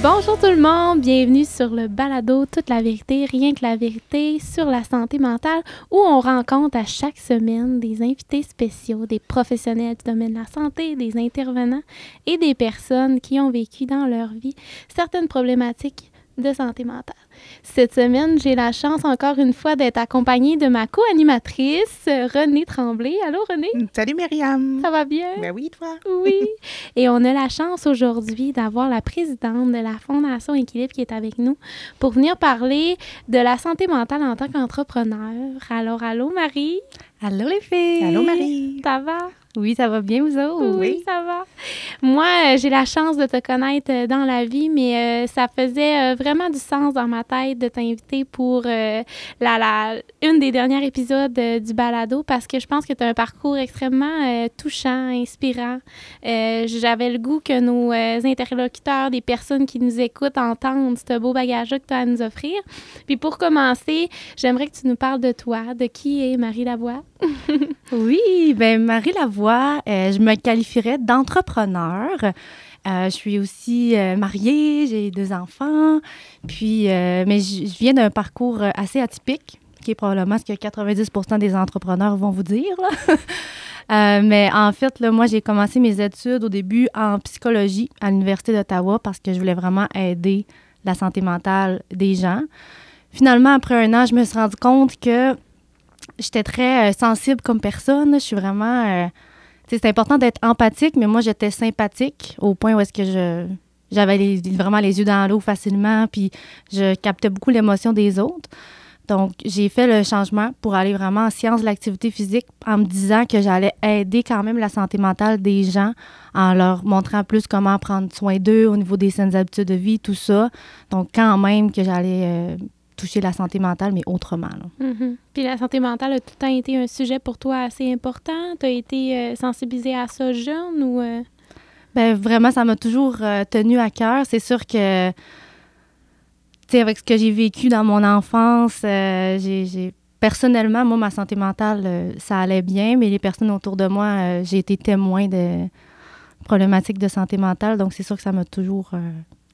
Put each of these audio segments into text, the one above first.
Bonjour tout le monde, bienvenue sur le balado Toute la vérité, rien que la vérité sur la santé mentale où on rencontre à chaque semaine des invités spéciaux, des professionnels du domaine de la santé, des intervenants et des personnes qui ont vécu dans leur vie certaines problématiques de santé mentale. Cette semaine, j'ai la chance encore une fois d'être accompagnée de ma co-animatrice, Renée Tremblay. Allô, Renée? Salut, Myriam. Ça va bien? Ben oui, toi? Oui. Et on a la chance aujourd'hui d'avoir la présidente de la Fondation Équilibre qui est avec nous pour venir parler de la santé mentale en tant qu'entrepreneur. Alors, allô, Marie? Allô, les filles! Allô, Marie! Ça va? Oui, ça va bien, vous autres? Oui, ça va. Moi, euh, j'ai la chance de te connaître euh, dans la vie, mais euh, ça faisait vraiment du sens dans ma tête de t'inviter pour la, la, une des derniers épisodes du balado parce que je pense que tu as un parcours extrêmement touchant, inspirant. J'avais le goût que nos interlocuteurs, des personnes qui nous écoutent, entendent ce beau bagage-là que tu as à nous offrir. Puis pour commencer, j'aimerais que tu nous parles de toi, de qui est Marie Lavoie? oui, ben Marie Lavoie, euh, je me qualifierais d'entrepreneur. Euh, je suis aussi euh, mariée, j'ai deux enfants, puis mais je viens d'un parcours assez atypique, qui est probablement ce que 90 des entrepreneurs vont vous dire. mais en fait, moi, j'ai commencé mes études au début en psychologie à l'Université d'Ottawa parce que je voulais vraiment aider la santé mentale des gens. Finalement, après un an, je me suis rendu compte que j'étais très euh, sensible comme personne. Je suis vraiment. Euh, c'est important d'être empathique, mais moi, j'étais sympathique au point où est-ce que je. J'avais vraiment les yeux dans l'eau facilement, puis je captais beaucoup l'émotion des autres. Donc, j'ai fait le changement pour aller vraiment en sciences de l'activité physique en me disant que j'allais aider quand même la santé mentale des gens en leur montrant plus comment prendre soin d'eux au niveau des saines habitudes de vie, tout ça. Donc, quand même que j'allais euh, toucher la santé mentale, mais autrement. Mm-hmm. Puis la santé mentale a tout le temps été un sujet pour toi assez important. Tu as été euh, sensibilisée à ça jeune ou... Euh? Bien, vraiment, ça m'a toujours euh, tenu à cœur. C'est sûr que, tu sais, avec ce que j'ai vécu dans mon enfance, j'ai personnellement, moi, ma santé mentale, ça allait bien, mais les personnes autour de moi, j'ai été témoin de problématiques de santé mentale, donc c'est sûr que ça m'a toujours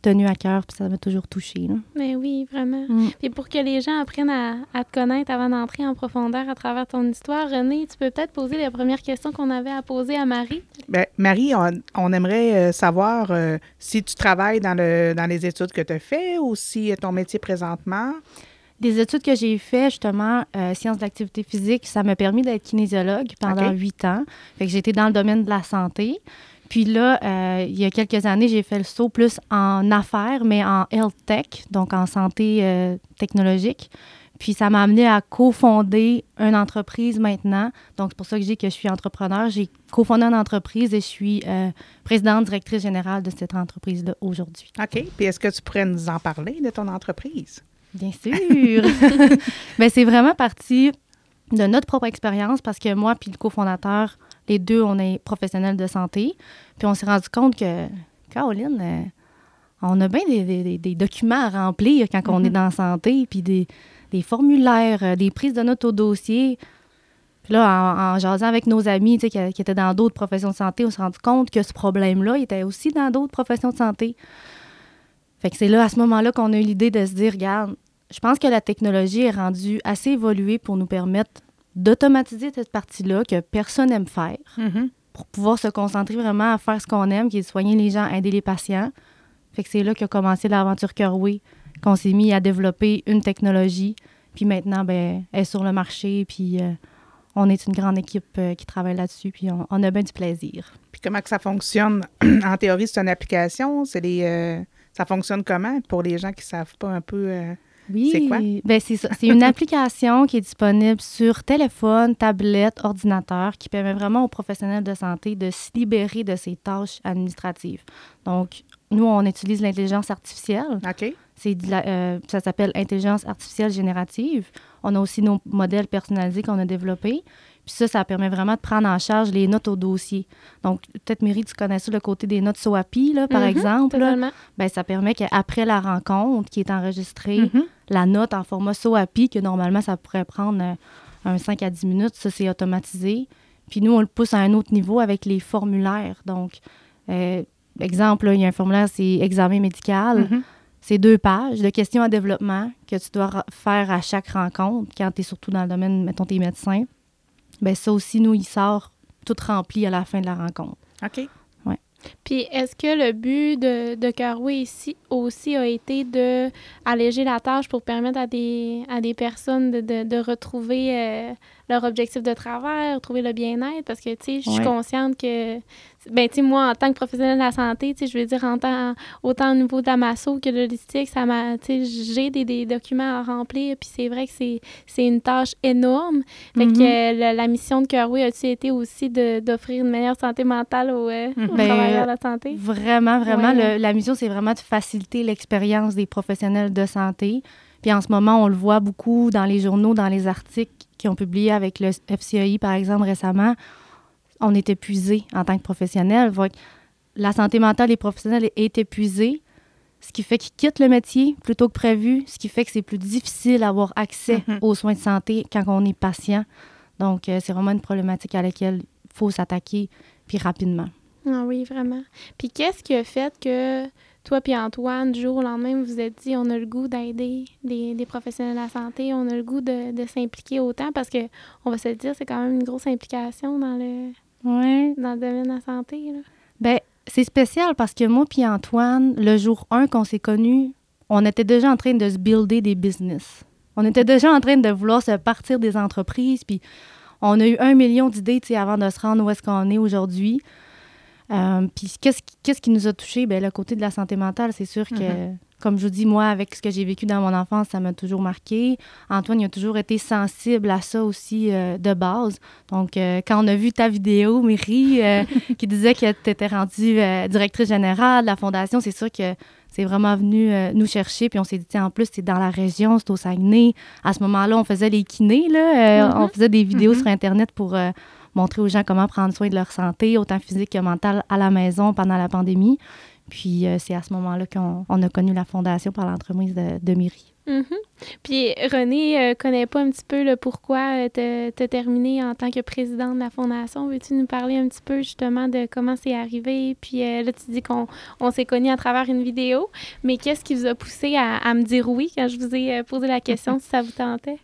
tenu à cœur, puis ça m'a toujours touché. Mais oui, vraiment. Mm. Puis pour que les gens apprennent à, te connaître avant d'entrer en profondeur à travers ton histoire, René, tu peux peut-être poser la première question qu'on avait à poser à Marie. Bien, Marie, on, aimerait euh, savoir euh, si tu travailles dans, le, dans les études que tu as fait ou si ton métier présentement. Des études que j'ai fait justement, euh, sciences de l'activité physique, ça m'a permis d'être kinésiologue pendant huit ans. Fait que j'étais dans le domaine de la santé. Puis là, euh, il y a quelques années, j'ai fait le saut plus en affaires, mais en health tech, donc en santé euh, technologique. Puis ça m'a amené à cofonder une entreprise maintenant. Donc c'est pour ça que je dis que je suis entrepreneur. J'ai cofondé une entreprise et je suis euh, présidente directrice générale de cette entreprise-là aujourd'hui. OK. Puis est-ce que tu pourrais nous en parler de ton entreprise? Bien sûr. Bien, c'est vraiment parti de notre propre expérience parce que moi puis le cofondateur, les deux, on est professionnels de santé. Puis on s'est rendu compte que, Caroline, euh, on a bien des, documents à remplir quand on est mm-hmm. dans la santé, puis des, formulaires, euh, des prises de notes au dossier. Puis là, en, jasant avec nos amis qui, qui étaient dans d'autres professions de santé, on s'est rendu compte que ce problème-là était aussi dans d'autres professions de santé. Fait que c'est là, à ce moment-là, qu'on a eu l'idée de se dire, regarde, je pense que la technologie est rendue assez évoluée pour nous permettre d'automatiser cette partie-là que personne n'aime faire mm-hmm. pour pouvoir se concentrer vraiment à faire ce qu'on aime, qui est de soigner les gens, aider les patients. Fait que c'est là qu'a commencé l'aventure Curway, qu'on s'est mis à développer une technologie. Puis maintenant, ben, elle est sur le marché, puis euh, on est une grande équipe euh, qui travaille là-dessus, puis on, a bien du plaisir. Puis comment que ça fonctionne? en théorie, c'est une application. C'est les, euh, ça fonctionne comment pour les gens qui ne savent pas un peu oui, c'est quoi? Ben, c'est une application qui est disponible sur téléphone, tablette, ordinateur, qui permet vraiment aux professionnels de santé de se libérer de ses tâches administratives. Donc, nous, on utilise l'intelligence artificielle. OK. Euh, ça s'appelle intelligence artificielle générative. On a aussi nos modèles personnalisés qu'on a développés. Puis ça, ça permet vraiment de prendre en charge les notes au dossier. Donc, peut-être, Myri, tu connais ça, le côté des notes SOAPI, là, par mm-hmm, exemple. ben, ça permet qu'après la rencontre qui est enregistrée, mm-hmm. la note en format SOAPI, que normalement, ça pourrait prendre euh, un 5 à 10 minutes, ça, c'est automatisé. Puis nous, on le pousse à un autre niveau avec les formulaires. Donc, euh, exemple, là, il y a un formulaire, c'est examen médical. Mhm. C'est deux pages de questions à développement que tu dois faire à chaque rencontre quand tu es surtout dans le domaine, mettons, tes médecins. Ben ça aussi, nous, il sort tout rempli à la fin de la rencontre. OK. Puis est-ce que le but de, de Carway ici aussi a été de alléger la tâche pour permettre à des, à des personnes de, de, de retrouver euh, leur objectif de travail, retrouver le bien-être? Parce que, tu sais, je suis Ouais. consciente que, ben, tu sais, moi, en tant que professionnelle de la santé, tu sais, je veux dire, en autant au niveau de la masso que de logistique, ça m'a, tu sais, j'ai des, des documents à remplir, puis c'est vrai que c'est, une tâche énorme. Fait Mhm. que euh, la, la mission de Carway a-tu été aussi d'offrir une meilleure santé mentale aux, euh, aux Mhm. Ben, travailleurs de la santé? Vraiment, vraiment. Ouais. le- la mission, c'est vraiment de faciliter l'expérience des professionnels de santé. Puis en ce moment, on le voit beaucoup dans les journaux, dans les articles qui ont publié avec le FCEI, par exemple, récemment. On est épuisé en tant que professionnel. La santé mentale des professionnels est épuisée, ce qui fait qu'ils quittent le métier plutôt que prévu, ce qui fait que c'est plus difficile d'avoir accès Mhm. aux soins de santé quand on est patient. Donc, euh, c'est vraiment une problématique à laquelle il faut s'attaquer, puis rapidement. Ah oui, vraiment. Puis qu'est-ce qui a fait que toi puis Antoine, du jour au lendemain, vous vous êtes dit on a le goût d'aider des, des professionnels de la santé, on a le goût de, de s'impliquer autant parce que on va se le dire, c'est quand même une grosse implication dans le Ouais. dans le domaine de la santé. Là. Ben, c'est spécial parce que moi puis Antoine, le jour 1 qu'on s'est connus, on était déjà en train de se builder des business. On était déjà en train de vouloir se partir des entreprises, puis on a eu un million d'idées, avant de se rendre où est-ce qu'on est aujourd'hui. Euh, puis qu'est-ce qui, qu'est-ce qui nous a touchés? Ben, le côté de la santé mentale, c'est sûr que, Mhm. comme je vous dis, moi, avec ce que j'ai vécu dans mon enfance, ça m'a toujours marqué. Antoine, il a toujours été sensible à ça aussi euh, de base. Donc, euh, quand on a vu ta vidéo, euh, qui disait que tu étais rendue directrice générale de la fondation, c'est sûr que c'est vraiment venu euh, nous chercher. Puis on s'est dit, tiens, en plus, c'est dans la région, c'est au Saguenay. À ce moment-là, on faisait les kinés, là. Euh, Mhm. On faisait des vidéos Mhm. sur Internet pour euh, montrer aux gens comment prendre soin de leur santé, autant physique que mentale, à la maison pendant la pandémie. Puis euh, c'est à ce moment-là qu'on on a connu la fondation par l'entremise de, de Myri. Mhm. Puis René euh, connaît pas un petit peu le pourquoi tu as terminé en tant que présidente de la fondation? Veux-tu nous parler un petit peu justement de comment c'est arrivé? Puis euh, là, tu dis qu'on on s'est connus à travers une vidéo, mais qu'est-ce qui vous a poussé à, à me dire oui quand je vous ai euh, posé la question si ça vous tentait?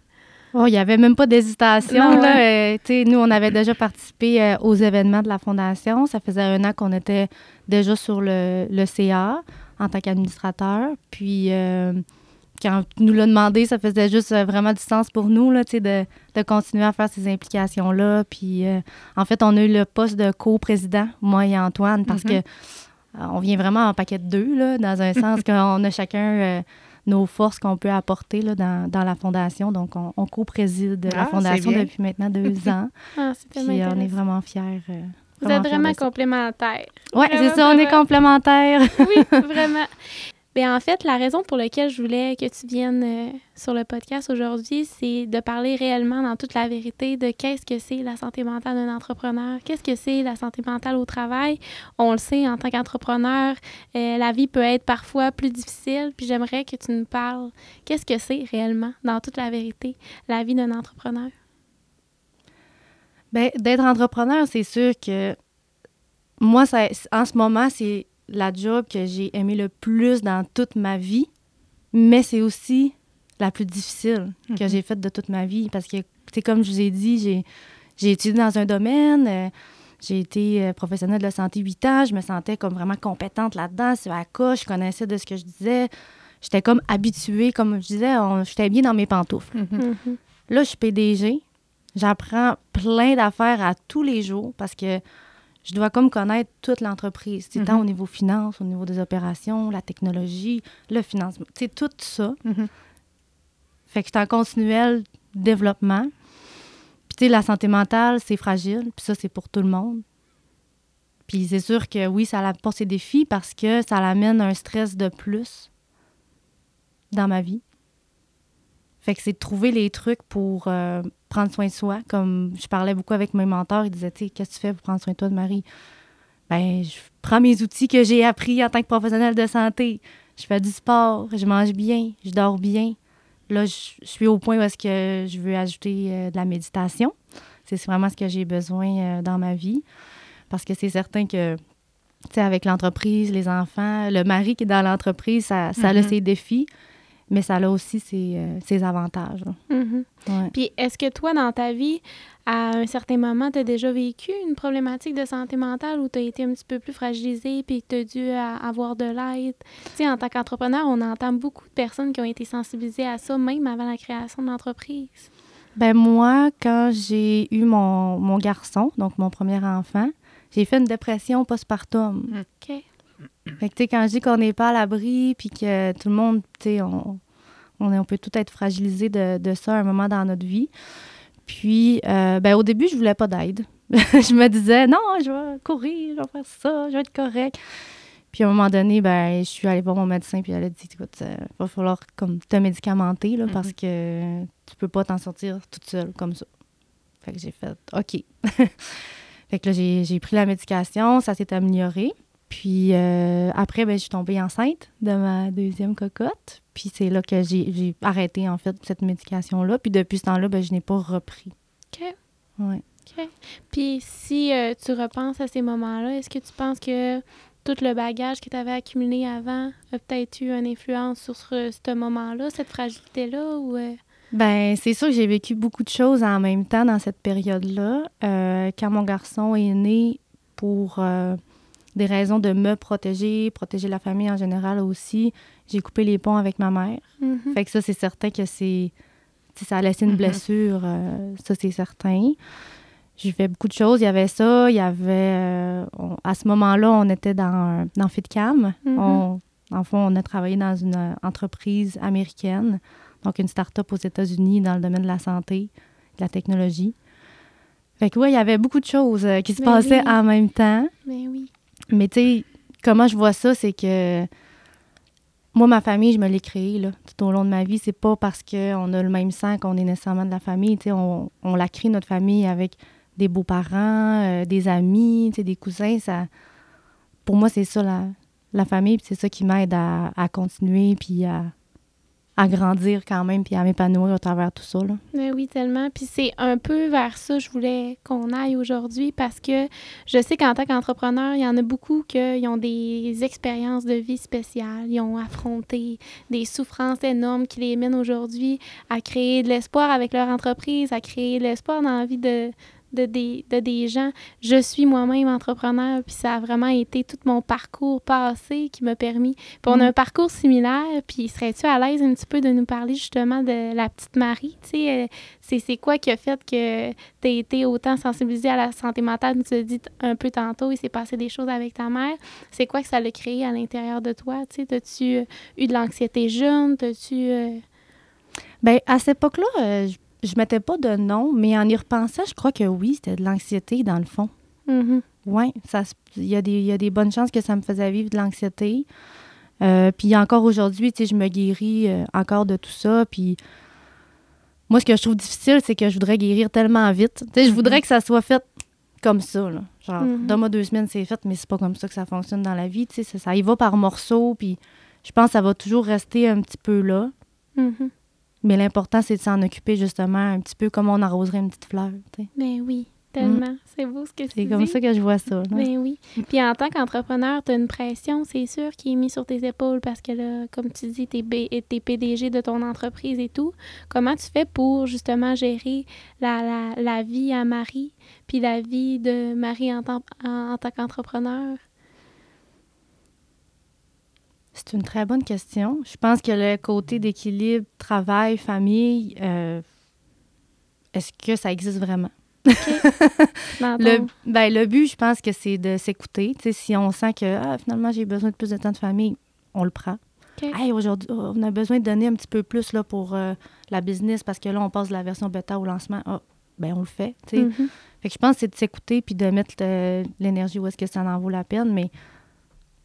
Oh, il n'y avait même pas d'hésitation. Euh, nous, on avait déjà participé euh, aux événements de la Fondation. Ça faisait un an qu'on était déjà sur le, le CA en tant qu'administrateur. Puis, euh, quand tu nous l'a demandé, ça faisait juste vraiment du sens pour nous là, de, de continuer à faire ces implications-là. Puis, en fait, on a eu le poste de co-président, moi et Antoine, parce Mhm. que on vient vraiment en paquet de deux, là, dans un sens qu'on a chacun nos forces qu'on peut apporter là, dans, dans la Fondation. Donc, on, on co-préside Ah, la c'est Fondation depuis maintenant deux ans. Ah, c'est Puis, on est vraiment fiers. euh, Vous êtes vraiment complémentaires. Oui, c'est ça, on est complémentaires. Oui, vraiment. Bien, en fait, la raison pour laquelle je voulais que tu viennes euh, sur le podcast aujourd'hui, c'est de parler réellement dans toute la vérité de qu'est-ce que c'est la santé mentale d'un entrepreneur, qu'est-ce que c'est la santé mentale au travail. On le sait, en tant qu'entrepreneur, euh, la vie peut être parfois plus difficile, puis j'aimerais que tu nous parles qu'est-ce que c'est réellement, dans toute la vérité, la vie d'un entrepreneur? Ben, d'être entrepreneur, c'est sûr que moi, ça, en ce moment, c'est la job que j'ai aimé le plus dans toute ma vie, mais c'est aussi la plus difficile que Mhm. j'ai faite de toute ma vie parce que, c'est comme je vous ai dit, j'ai, j'ai étudié dans un domaine, euh, j'ai été euh, professionnelle de la santé 8 ans, je me sentais comme vraiment compétente là-dedans, sur la coche, je connaissais de ce que je disais, j'étais comme habituée, comme je disais, j'étais bien dans mes pantoufles. Mhm. Mhm. Là, je suis PDG. J'apprends plein d'affaires à tous les jours parce que je dois comme connaître toute l'entreprise. Tant Mhm. au niveau finance, au niveau des opérations, la technologie, le financement. C'est tout ça. Mhm. Fait que je suis en continuel développement. Puis, tu sais, la santé mentale, c'est fragile. Puis ça, c'est pour tout le monde. Puis c'est sûr que oui, ça apporte ses défis parce que ça l'amène un stress de plus dans ma vie. Fait que c'est de trouver les trucs pour euh, prendre soin de soi. Comme je parlais beaucoup avec mes mentors, ils disaient, tu sais, qu'est-ce que tu fais pour prendre soin de toi de Marie? Ben, je prends mes outils que j'ai appris en tant que professionnelle de santé. Je fais du sport, je mange bien, je dors bien. Là, je, je suis au point où est-ce que je veux ajouter euh, de la méditation. C'est vraiment ce que j'ai besoin euh, dans ma vie. Parce que c'est certain que Tu sais, avec l'entreprise, les enfants, le mari qui est dans l'entreprise, ça, ça a Mhm. ses défis, mais ça a aussi ses, euh, ses avantages. Mhm. Ouais. Puis est-ce que toi, dans ta vie, à un certain moment, tu as déjà vécu une problématique de santé mentale où tu as été un petit peu plus fragilisé puis tu as dû avoir de l'aide? Tu sais, en tant qu'entrepreneur, on entend beaucoup de personnes qui ont été sensibilisées à ça, même avant la création de l'entreprise. Ben moi, quand j'ai eu mon, mon garçon, donc mon premier enfant, j'ai fait une dépression postpartum. OK. Fait que, quand je dis qu'on n'est pas à l'abri, puis que tout le monde, tu on, on, est- on peut tout être fragilisé de, de ça à un moment dans notre vie. Puis, euh, ben, au début, je voulais pas d'aide. je me disais, non, je vais courir, je vais faire ça, je vais être correct. Puis, à un moment donné, ben, je suis allée voir mon médecin, puis elle a dit, écoute, il va falloir comme te médicamenter, là, parce que tu peux pas t'en sortir toute seule comme ça. Fait que j'ai fait, OK. fait que là, j'ai pris la médication, ça s'est amélioré. Puis euh, après, ben, je suis tombée enceinte de ma deuxième cocotte. Puis c'est là que j'ai j'ai arrêté, en fait, cette médication-là. Puis depuis ce temps-là, ben, je n'ai pas repris. OK. Ouais. OK. Puis si euh, tu repenses à ces moments-là, est-ce que tu penses que tout le bagage que tu avais accumulé avant a peut-être eu une influence sur ce, ce moment-là, cette fragilité-là? Ou, euh, Ben, c'est sûr que j'ai vécu beaucoup de choses en même temps dans cette période-là. Euh, quand mon garçon est né, pour euh, des raisons de me protéger, protéger la famille en général aussi, j'ai coupé les ponts avec ma mère. mhm. Fait que ça, c'est certain que c'est. Ça a laissé une Mhm. blessure, euh, ça, c'est certain. J'ai fait beaucoup de choses. Il y avait ça, il y avait. euh, on- à ce moment-là, on était dans, dans FitCam. Mhm. On, en fond, on a travaillé dans une euh, entreprise américaine, donc une start-up aux États-Unis dans le domaine de la santé, de la technologie. Fait que, ouais, il y avait beaucoup de choses euh, qui se Mais passaient oui. en même temps. Ben oui. Mais tu sais, comment je vois ça, c'est que moi, ma famille, je me l'ai créée là, tout au long de ma vie. C'est pas parce qu'on a le même sang qu'on est nécessairement de la famille. Tu sais, on, la crée, notre famille, avec des beaux-parents, euh, des amis, tu sais, des cousins. Ça, pour moi, c'est ça, la, la famille. c'est ça qui m'aide à, à continuer, puis à, à grandir quand même, puis à m'épanouir au travers tout ça. Là. Ben oui, tellement. Puis c'est un peu vers ça que je voulais qu'on aille aujourd'hui parce que je sais qu'en tant qu'entrepreneur, il y en a beaucoup qui ont des expériences de vie spéciales. Ils ont affronté des souffrances énormes qui les mènent aujourd'hui à créer de l'espoir avec leur entreprise, à créer de l'espoir dans la vie de, de, des, de des gens. Je suis moi-même entrepreneur, puis ça a vraiment été tout mon parcours passé qui m'a permis. Puis on a Mm. un parcours similaire, puis serais-tu à l'aise un petit peu de nous parler justement de la petite Marie? Tu sais, euh, c'est, c'est quoi qui a fait que tu as été autant sensibilisée à la santé mentale? Tu l'as dit un peu tantôt, il s'est passé des choses avec ta mère. C'est quoi que ça l'a créé à l'intérieur de toi? Tu sais, as-tu euh, eu de l'anxiété jeune? T'as-tu... euh, Ben, à cette époque-là, euh, je, je mettais pas de nom, mais en y repensant, je crois que oui, c'était de l'anxiété dans le fond. mhm. Oui, il y, a des- il y a des bonnes chances que ça me faisait vivre de l'anxiété. Euh, puis encore aujourd'hui, tu sais, je me guéris euh, encore de tout ça. Puis moi, ce que je trouve difficile, c'est que je voudrais guérir tellement vite. Tu sais, je voudrais que ça soit fait comme ça. Là. Genre, donne-moi deux semaines, c'est fait, mais c'est pas comme ça que ça fonctionne dans la vie. Tu sais, ça, ça y va par morceaux. Puis je pense que ça va toujours rester un petit peu là. Mais l'important, c'est de s'en occuper justement un petit peu comme on arroserait une petite fleur. tu sais. Ben oui, tellement. C'est beau ce que tu Mm. C'est dis. comme ça que je vois ça. Ben oui. Puis en tant qu'entrepreneur, tu as une pression, c'est sûr, qui est mise sur tes épaules parce que là, comme tu dis, tu es, PDG de ton entreprise et tout. Comment tu fais pour justement gérer la, la, la vie à Marie, puis la vie de Marie en tant, en, en tant qu'entrepreneur? C'est une très bonne question. Je pense que le côté d'équilibre travail, famille, euh, est-ce que ça existe vraiment? Le, ben, le but, je pense que c'est de s'écouter. Si on sent que ah, finalement j'ai besoin de plus de temps de famille, on le prend. Hey, aujourd'hui, oh, on a besoin de donner un petit peu plus là, pour euh, la business parce que là, on passe de la version bêta au lancement. Ah, ben on le fait. Mhm. Fait que je pense que c'est de s'écouter puis de mettre le- l'énergie où est-ce que ça en vaut la peine, mais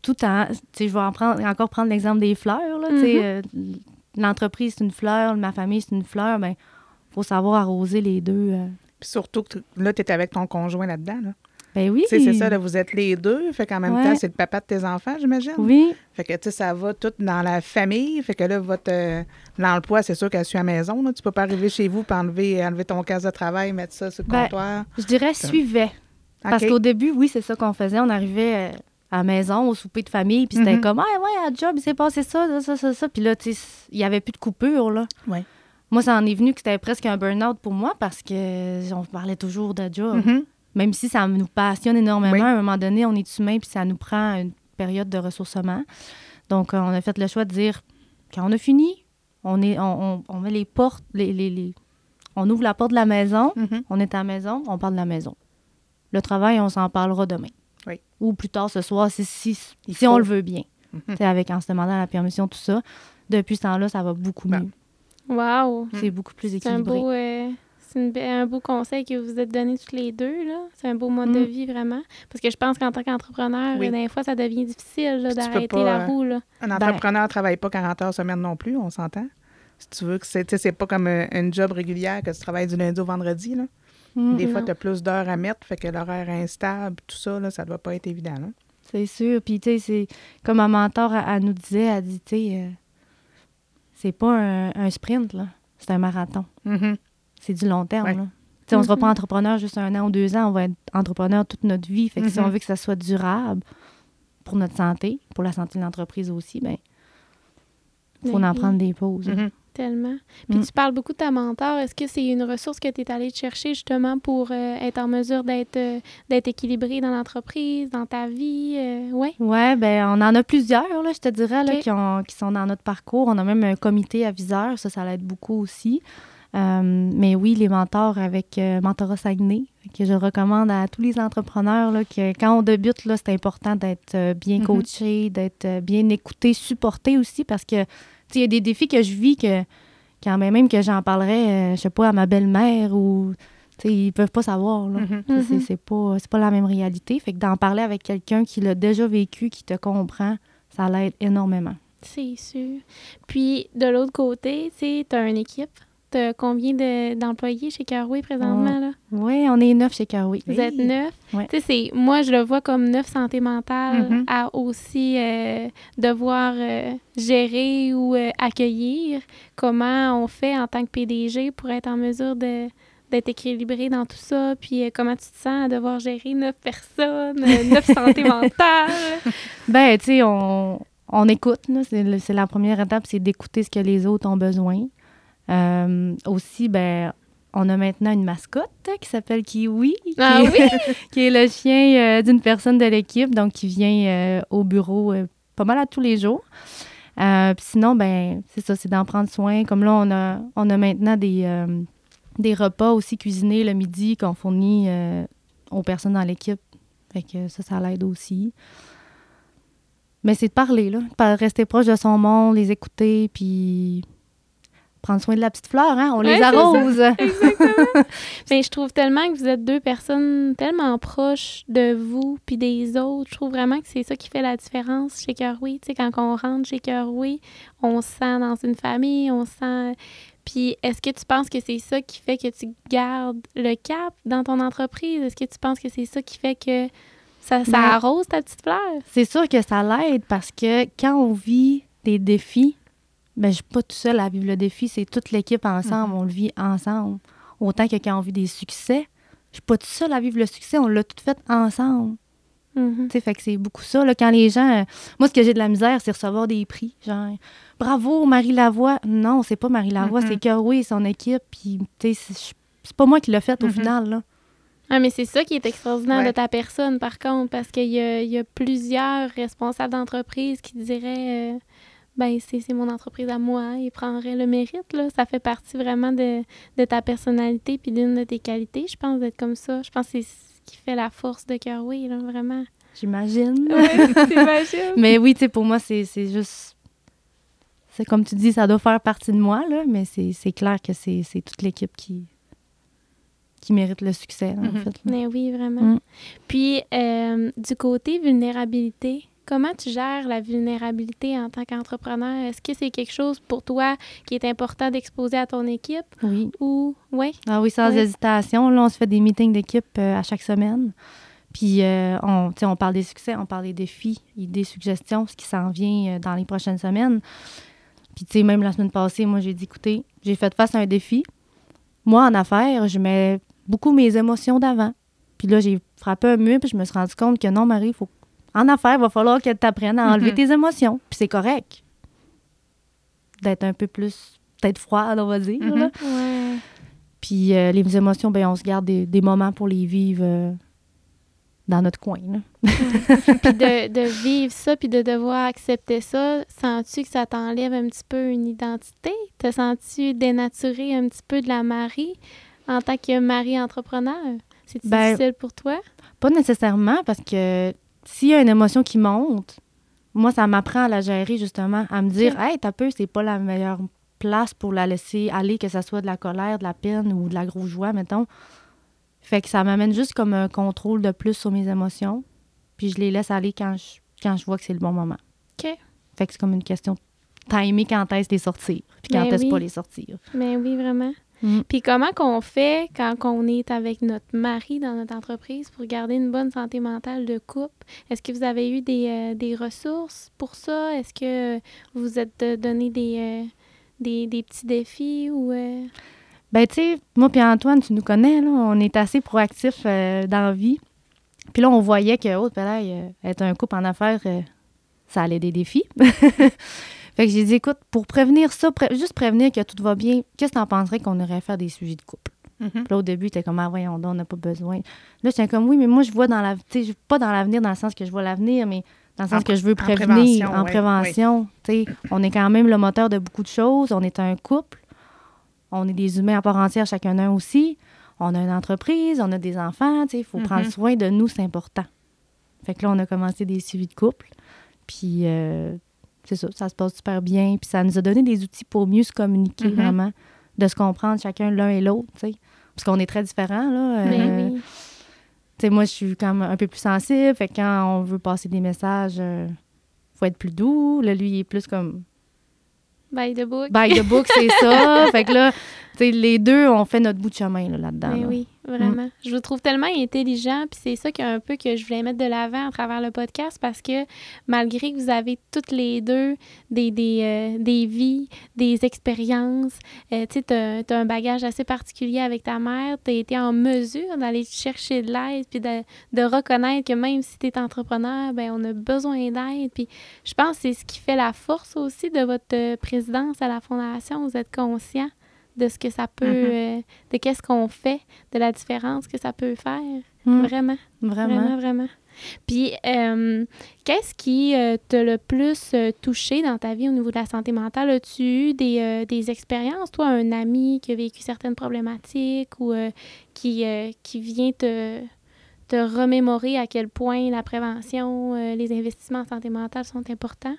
tout en... Je vais en prendre, encore prendre l'exemple des fleurs, là, Mhm. euh, l'entreprise, c'est une fleur, ma famille, c'est une fleur, ben faut savoir arroser les deux. euh. Puis surtout que là, tu es avec ton conjoint là-dedans. Là. Ben oui. C'est ça, là, vous êtes les deux. Fait qu'en même Ouais. temps, c'est le papa de tes enfants, j'imagine. Oui, Fait que, tu sais, ça va tout dans la famille. Fait que là, votre euh, l'emploi, c'est sûr qu'elle suit à la maison. Là. Tu peux pas arriver chez vous et enlever, enlever ton casque de travail, mettre ça sur le Ben, comptoir. je dirais suivait. Parce qu'au début, oui, c'est ça qu'on faisait. On arrivait euh, à la maison, au souper de famille, puis c'était Mhm. comme, ah ouais, à job, il s'est passé ça, ça, ça, ça, ça. Puis là, tu sais, il n'y avait plus de coupure, là. Ouais. Moi, ça en est venu que c'était presque un burn-out pour moi parce que on parlait toujours de job. Mhm. Même si ça nous passionne énormément, Oui. à un moment donné, on est humain, puis ça nous prend une période de ressourcement. Donc, euh, on a fait le choix de dire, quand on a fini, on, est, on, on- on met les portes, les, les- les- on ouvre la porte de la maison, Mhm. on est à la maison, on parle de la maison. Le travail, on s'en parlera demain. Oui. Ou plus tard ce soir, si, si, si on le veut bien. Tu sais, Avec en se demandant la permission, tout ça. Depuis ce temps-là, ça va beaucoup Bon. mieux. Wow! C'est beaucoup plus C'est un équilibré. beau, euh, c'est un beau conseil que vous vous êtes donné toutes les deux. là. C'est un beau mode de Mm. vie, vraiment. Parce que je pense qu'en tant qu'entrepreneur, Oui. des fois, ça devient difficile d'arrêter la euh, roue. Là. Un entrepreneur ne travaille pas 40 heures semaine non plus, on s'entend. Si tu veux que c'est, tu sais, c'est pas comme un, une job régulière que tu travailles du lundi au vendredi. Là. Des fois, non. tu as plus d'heures à mettre, fait que l'horaire est instable, tout ça, là, ça ne doit pas être évident. là. C'est sûr. Puis, tu sais, c'est comme un mentor, elle, elle nous disait, elle dit, tu sais, euh, c'est pas un, un sprint, là. C'est un marathon. Mhm. C'est du long terme, Ouais. là. On sera pas Mhm. entrepreneur juste un an ou deux ans, on va être entrepreneur toute notre vie. Fait que si on veut que ça soit durable pour notre santé, pour la santé de l'entreprise aussi, ben il faut Ben en prendre des pauses. Tellement. Puis Mm. tu parles beaucoup de ta mentor. Est-ce que c'est une ressource que tu es allé te chercher justement pour euh, être en mesure d'être euh, d'être équilibré dans l'entreprise, dans ta vie? euh, ouais? Ouais, ben on en a plusieurs, là, je te dirais, là, qui, ont- qui sont dans notre parcours. On a même un comité aviseur, ça, ça l'aide beaucoup aussi. Euh, mais oui, les mentors avec euh, Mentorat Saguenay, que je recommande à tous les entrepreneurs, là, que quand on débute, c'est important d'être euh, bien Mhm. coaché, d'être euh, bien écouté, supporté aussi, parce que, il y a des défis que je vis que, quand même, même que j'en parlerais, euh, je sais pas, à ma belle-mère ou, tu sais, ils peuvent pas savoir, là. Sais, C'est c'est pas, c'est pas la même réalité. Fait que d'en parler avec quelqu'un qui l'a déjà vécu, qui te comprend, ça l'aide énormément. C'est sûr. Puis de l'autre côté, tu as une équipe. Tu as combien de- d'employés chez Carway présentement? Là? Oui, on est neuf chez Carwi. Vous êtes neuf? Ouais. Tu sais, c'est- moi, je le vois comme neuf santé mentale Mhm. à aussi euh, devoir euh, gérer ou euh, accueillir. Comment on fait en tant que PDG pour être en mesure de d'être équilibré dans tout ça, puis euh, comment tu te sens à devoir gérer neuf personnes, euh, neuf santé mentale. Ben, tu sais, on, on écoute. c'est la première étape, c'est d'écouter ce que les autres ont besoin. Euh, aussi, ben, on a maintenant une mascotte qui s'appelle Kiwi, qui, Ah est, oui? qui est le chien euh, d'une personne de l'équipe, donc qui vient euh, au bureau pas mal à tous les jours. Sinon, ben, c'est ça, c'est d'en prendre soin. Comme là, on a, on a maintenant des, des repas aussi cuisinés le midi qu'on fournit aux personnes dans l'équipe. Fait que ça, ça l'aide aussi. Mais c'est de parler, là. De rester proche de son monde, les écouter, puis prendre soin de la petite fleur, hein? On Ouais, les ça. arrose. Exactement. Mais je trouve tellement que vous êtes deux personnes tellement proches de vous puis des autres. Je trouve vraiment que c'est ça qui fait la différence chez Cœur-Oui. Tu sais, quand on rentre chez Cœur-Oui, on se sent dans une famille, on se sent... Puis est-ce que tu penses que c'est ça qui fait que tu gardes le cap dans ton entreprise? Est-ce que tu penses que c'est ça qui fait que ça, ça Ben, arrose ta petite fleur? C'est sûr que ça l'aide parce que quand on vit des défis, ben, je suis pas tout seul à vivre le défi, c'est toute l'équipe ensemble, on le vit ensemble. Autant que quand on vit des succès, je suis pas tout seul à vivre le succès, on l'a tout fait ensemble. Mhm. Tu sais, fait que c'est beaucoup ça. Là, quand les gens. euh, moi, ce que j'ai de la misère, c'est recevoir des prix. Genre, bravo, Marie Lavoie. Non, c'est pas Marie Lavoie, Mhm. c'est Kerwin et son équipe. Puis, tu sais, c'est- pas moi qui l'ai fait au Mhm. final. Là. Ah, mais c'est ça qui est extraordinaire Ouais. de ta personne, par contre, parce qu'il y a, il y a plusieurs responsables d'entreprise qui diraient euh, ben c'est mon entreprise à moi, ils prendraient le mérite. Là. Ça fait partie vraiment de, de ta personnalité puis d'une de tes qualités, je pense, d'être comme ça. Je pense que c'est ce qui fait la force de Kerway, là, vraiment. J'imagine. Ouais, t'imagines? mais oui, tu sais, pour moi, c'est juste. C'est comme tu dis, ça doit faire partie de moi, là, mais c'est clair que c'est toute l'équipe qui, qui mérite le succès, là, en Mhm. fait. là. Mais oui, vraiment. Mm. Puis, euh, du côté vulnérabilité, comment tu gères la vulnérabilité en tant qu'entrepreneur? Est-ce que c'est quelque chose pour toi qui est important d'exposer à ton équipe? Oui. ou... Oui? Ah oui, sans hésitation. Là, on se fait des meetings d'équipe euh, à chaque semaine. Puis, euh, on, tu sais, on parle des succès, on parle des défis, et des suggestions, ce qui s'en vient euh, dans les prochaines semaines. Puis, tu sais, même la semaine passée, moi, j'ai dit, écoutez, j'ai fait face à un défi. Moi, en affaires, je mets beaucoup mes émotions d'avant. Puis là, j'ai frappé un mur, puis je me suis rendu compte que non, Marie, il faut en affaires, il va falloir que tu apprennes à enlever Mhm. tes émotions. Puis c'est correct. D'être un peu plus, peut-être froide, on va dire. Mhm. là. Ouais. Puis euh, les émotions, ben, on se garde des, des moments pour les vivre euh, dans notre coin. là. puis de, de vivre ça, puis de devoir accepter ça, sens-tu que ça t'enlève un petit peu une identité? Te sens-tu dénaturé un petit peu de la Marie en tant que Marie entrepreneur? C'est Ben, difficile pour toi? Pas nécessairement, parce que s'il y a une émotion qui monte, moi, ça m'apprend à la gérer, justement, à me dire, hey, t'as peu, c'est pas la meilleure place pour la laisser aller, que ce soit de la colère, de la peine ou de la grosse joie, mettons. Fait que ça m'amène juste comme un contrôle de plus sur mes émotions, puis je les laisse aller quand je, quand je vois que c'est le bon moment. OK. Fait que c'est comme une question de timer quand est-ce les sortir, puis quand Ben est-ce oui. pas les sortir. Mais oui, vraiment. Mm. Puis comment qu'on fait quand on est avec notre mari dans notre entreprise pour garder une bonne santé mentale de couple? Est-ce que vous avez eu des, euh, des ressources pour ça? Est-ce que vous vous êtes donné des, euh, des, des petits défis ou... euh, Ben, tu sais, moi puis Antoine, tu nous connais, là, on est assez proactifs dans la vie. Puis là, on voyait que, oh, là, être un couple en affaires, ça allait des défis. fait que j'ai dit, écoute, pour prévenir ça, pré- juste prévenir que tout va bien, qu'est-ce que t'en penserais qu'on aurait à faire des sujets de couple? Mhm. Puis là, au début, t'es comme, ah, voyons donc, on n'a pas besoin. Là, j'étais comme, oui, mais moi, je vois dans la, tu pas dans l'avenir dans le sens que je vois l'avenir, mais dans le sens En que je veux en prévenir, prévention, en ouais, prévention. Tu sais, on est quand même le moteur de beaucoup de choses. On est un couple. On est des humains à part entière, chacun un aussi. On a une entreprise, on a des enfants. Tu sais, il faut Mhm. prendre soin de nous, c'est important. Fait que là, on a commencé des suivis de couple. Puis, euh, c'est ça, ça se passe super bien. Puis, ça nous a donné des outils pour mieux se communiquer, Mhm. vraiment, de se comprendre chacun l'un et l'autre, tu sais. Parce qu'on est très différents, là. Mais Euh, oui. tu sais, moi, je suis quand même un peu plus sensible. Fait que quand on veut passer des messages, euh, faut être plus doux. Là, lui, il est plus comme By the book. by the book, c'est ça. Fait que là, les deux, on fait notre bout de chemin là, là-dedans. Mais là. Ben oui, vraiment. Je vous trouve tellement intelligent, puis c'est ça qu'un peu que je voulais mettre de l'avant à travers le podcast parce que malgré que vous avez toutes les deux des, des, euh, des vies, des expériences, euh, tu as un bagage assez particulier avec ta mère, tu as été en mesure d'aller chercher de l'aide, puis de, de reconnaître que même si tu es entrepreneur, ben on a besoin d'aide. Puis je pense que c'est ce qui fait la force aussi de votre présidence à la Fondation. Vous êtes conscient de ce que ça peut, Mhm. euh, de qu'est-ce qu'on fait, de la différence que ça peut faire. Mm, Vraiment, vraiment. vraiment, vraiment. Puis, euh, qu'est-ce qui euh, t'a le plus euh, touché dans ta vie au niveau de la santé mentale? As-tu eu des, des expériences, toi, un ami qui a vécu certaines problématiques ou qui, qui vient te, te remémorer à quel point la prévention, les investissements en santé mentale sont importants?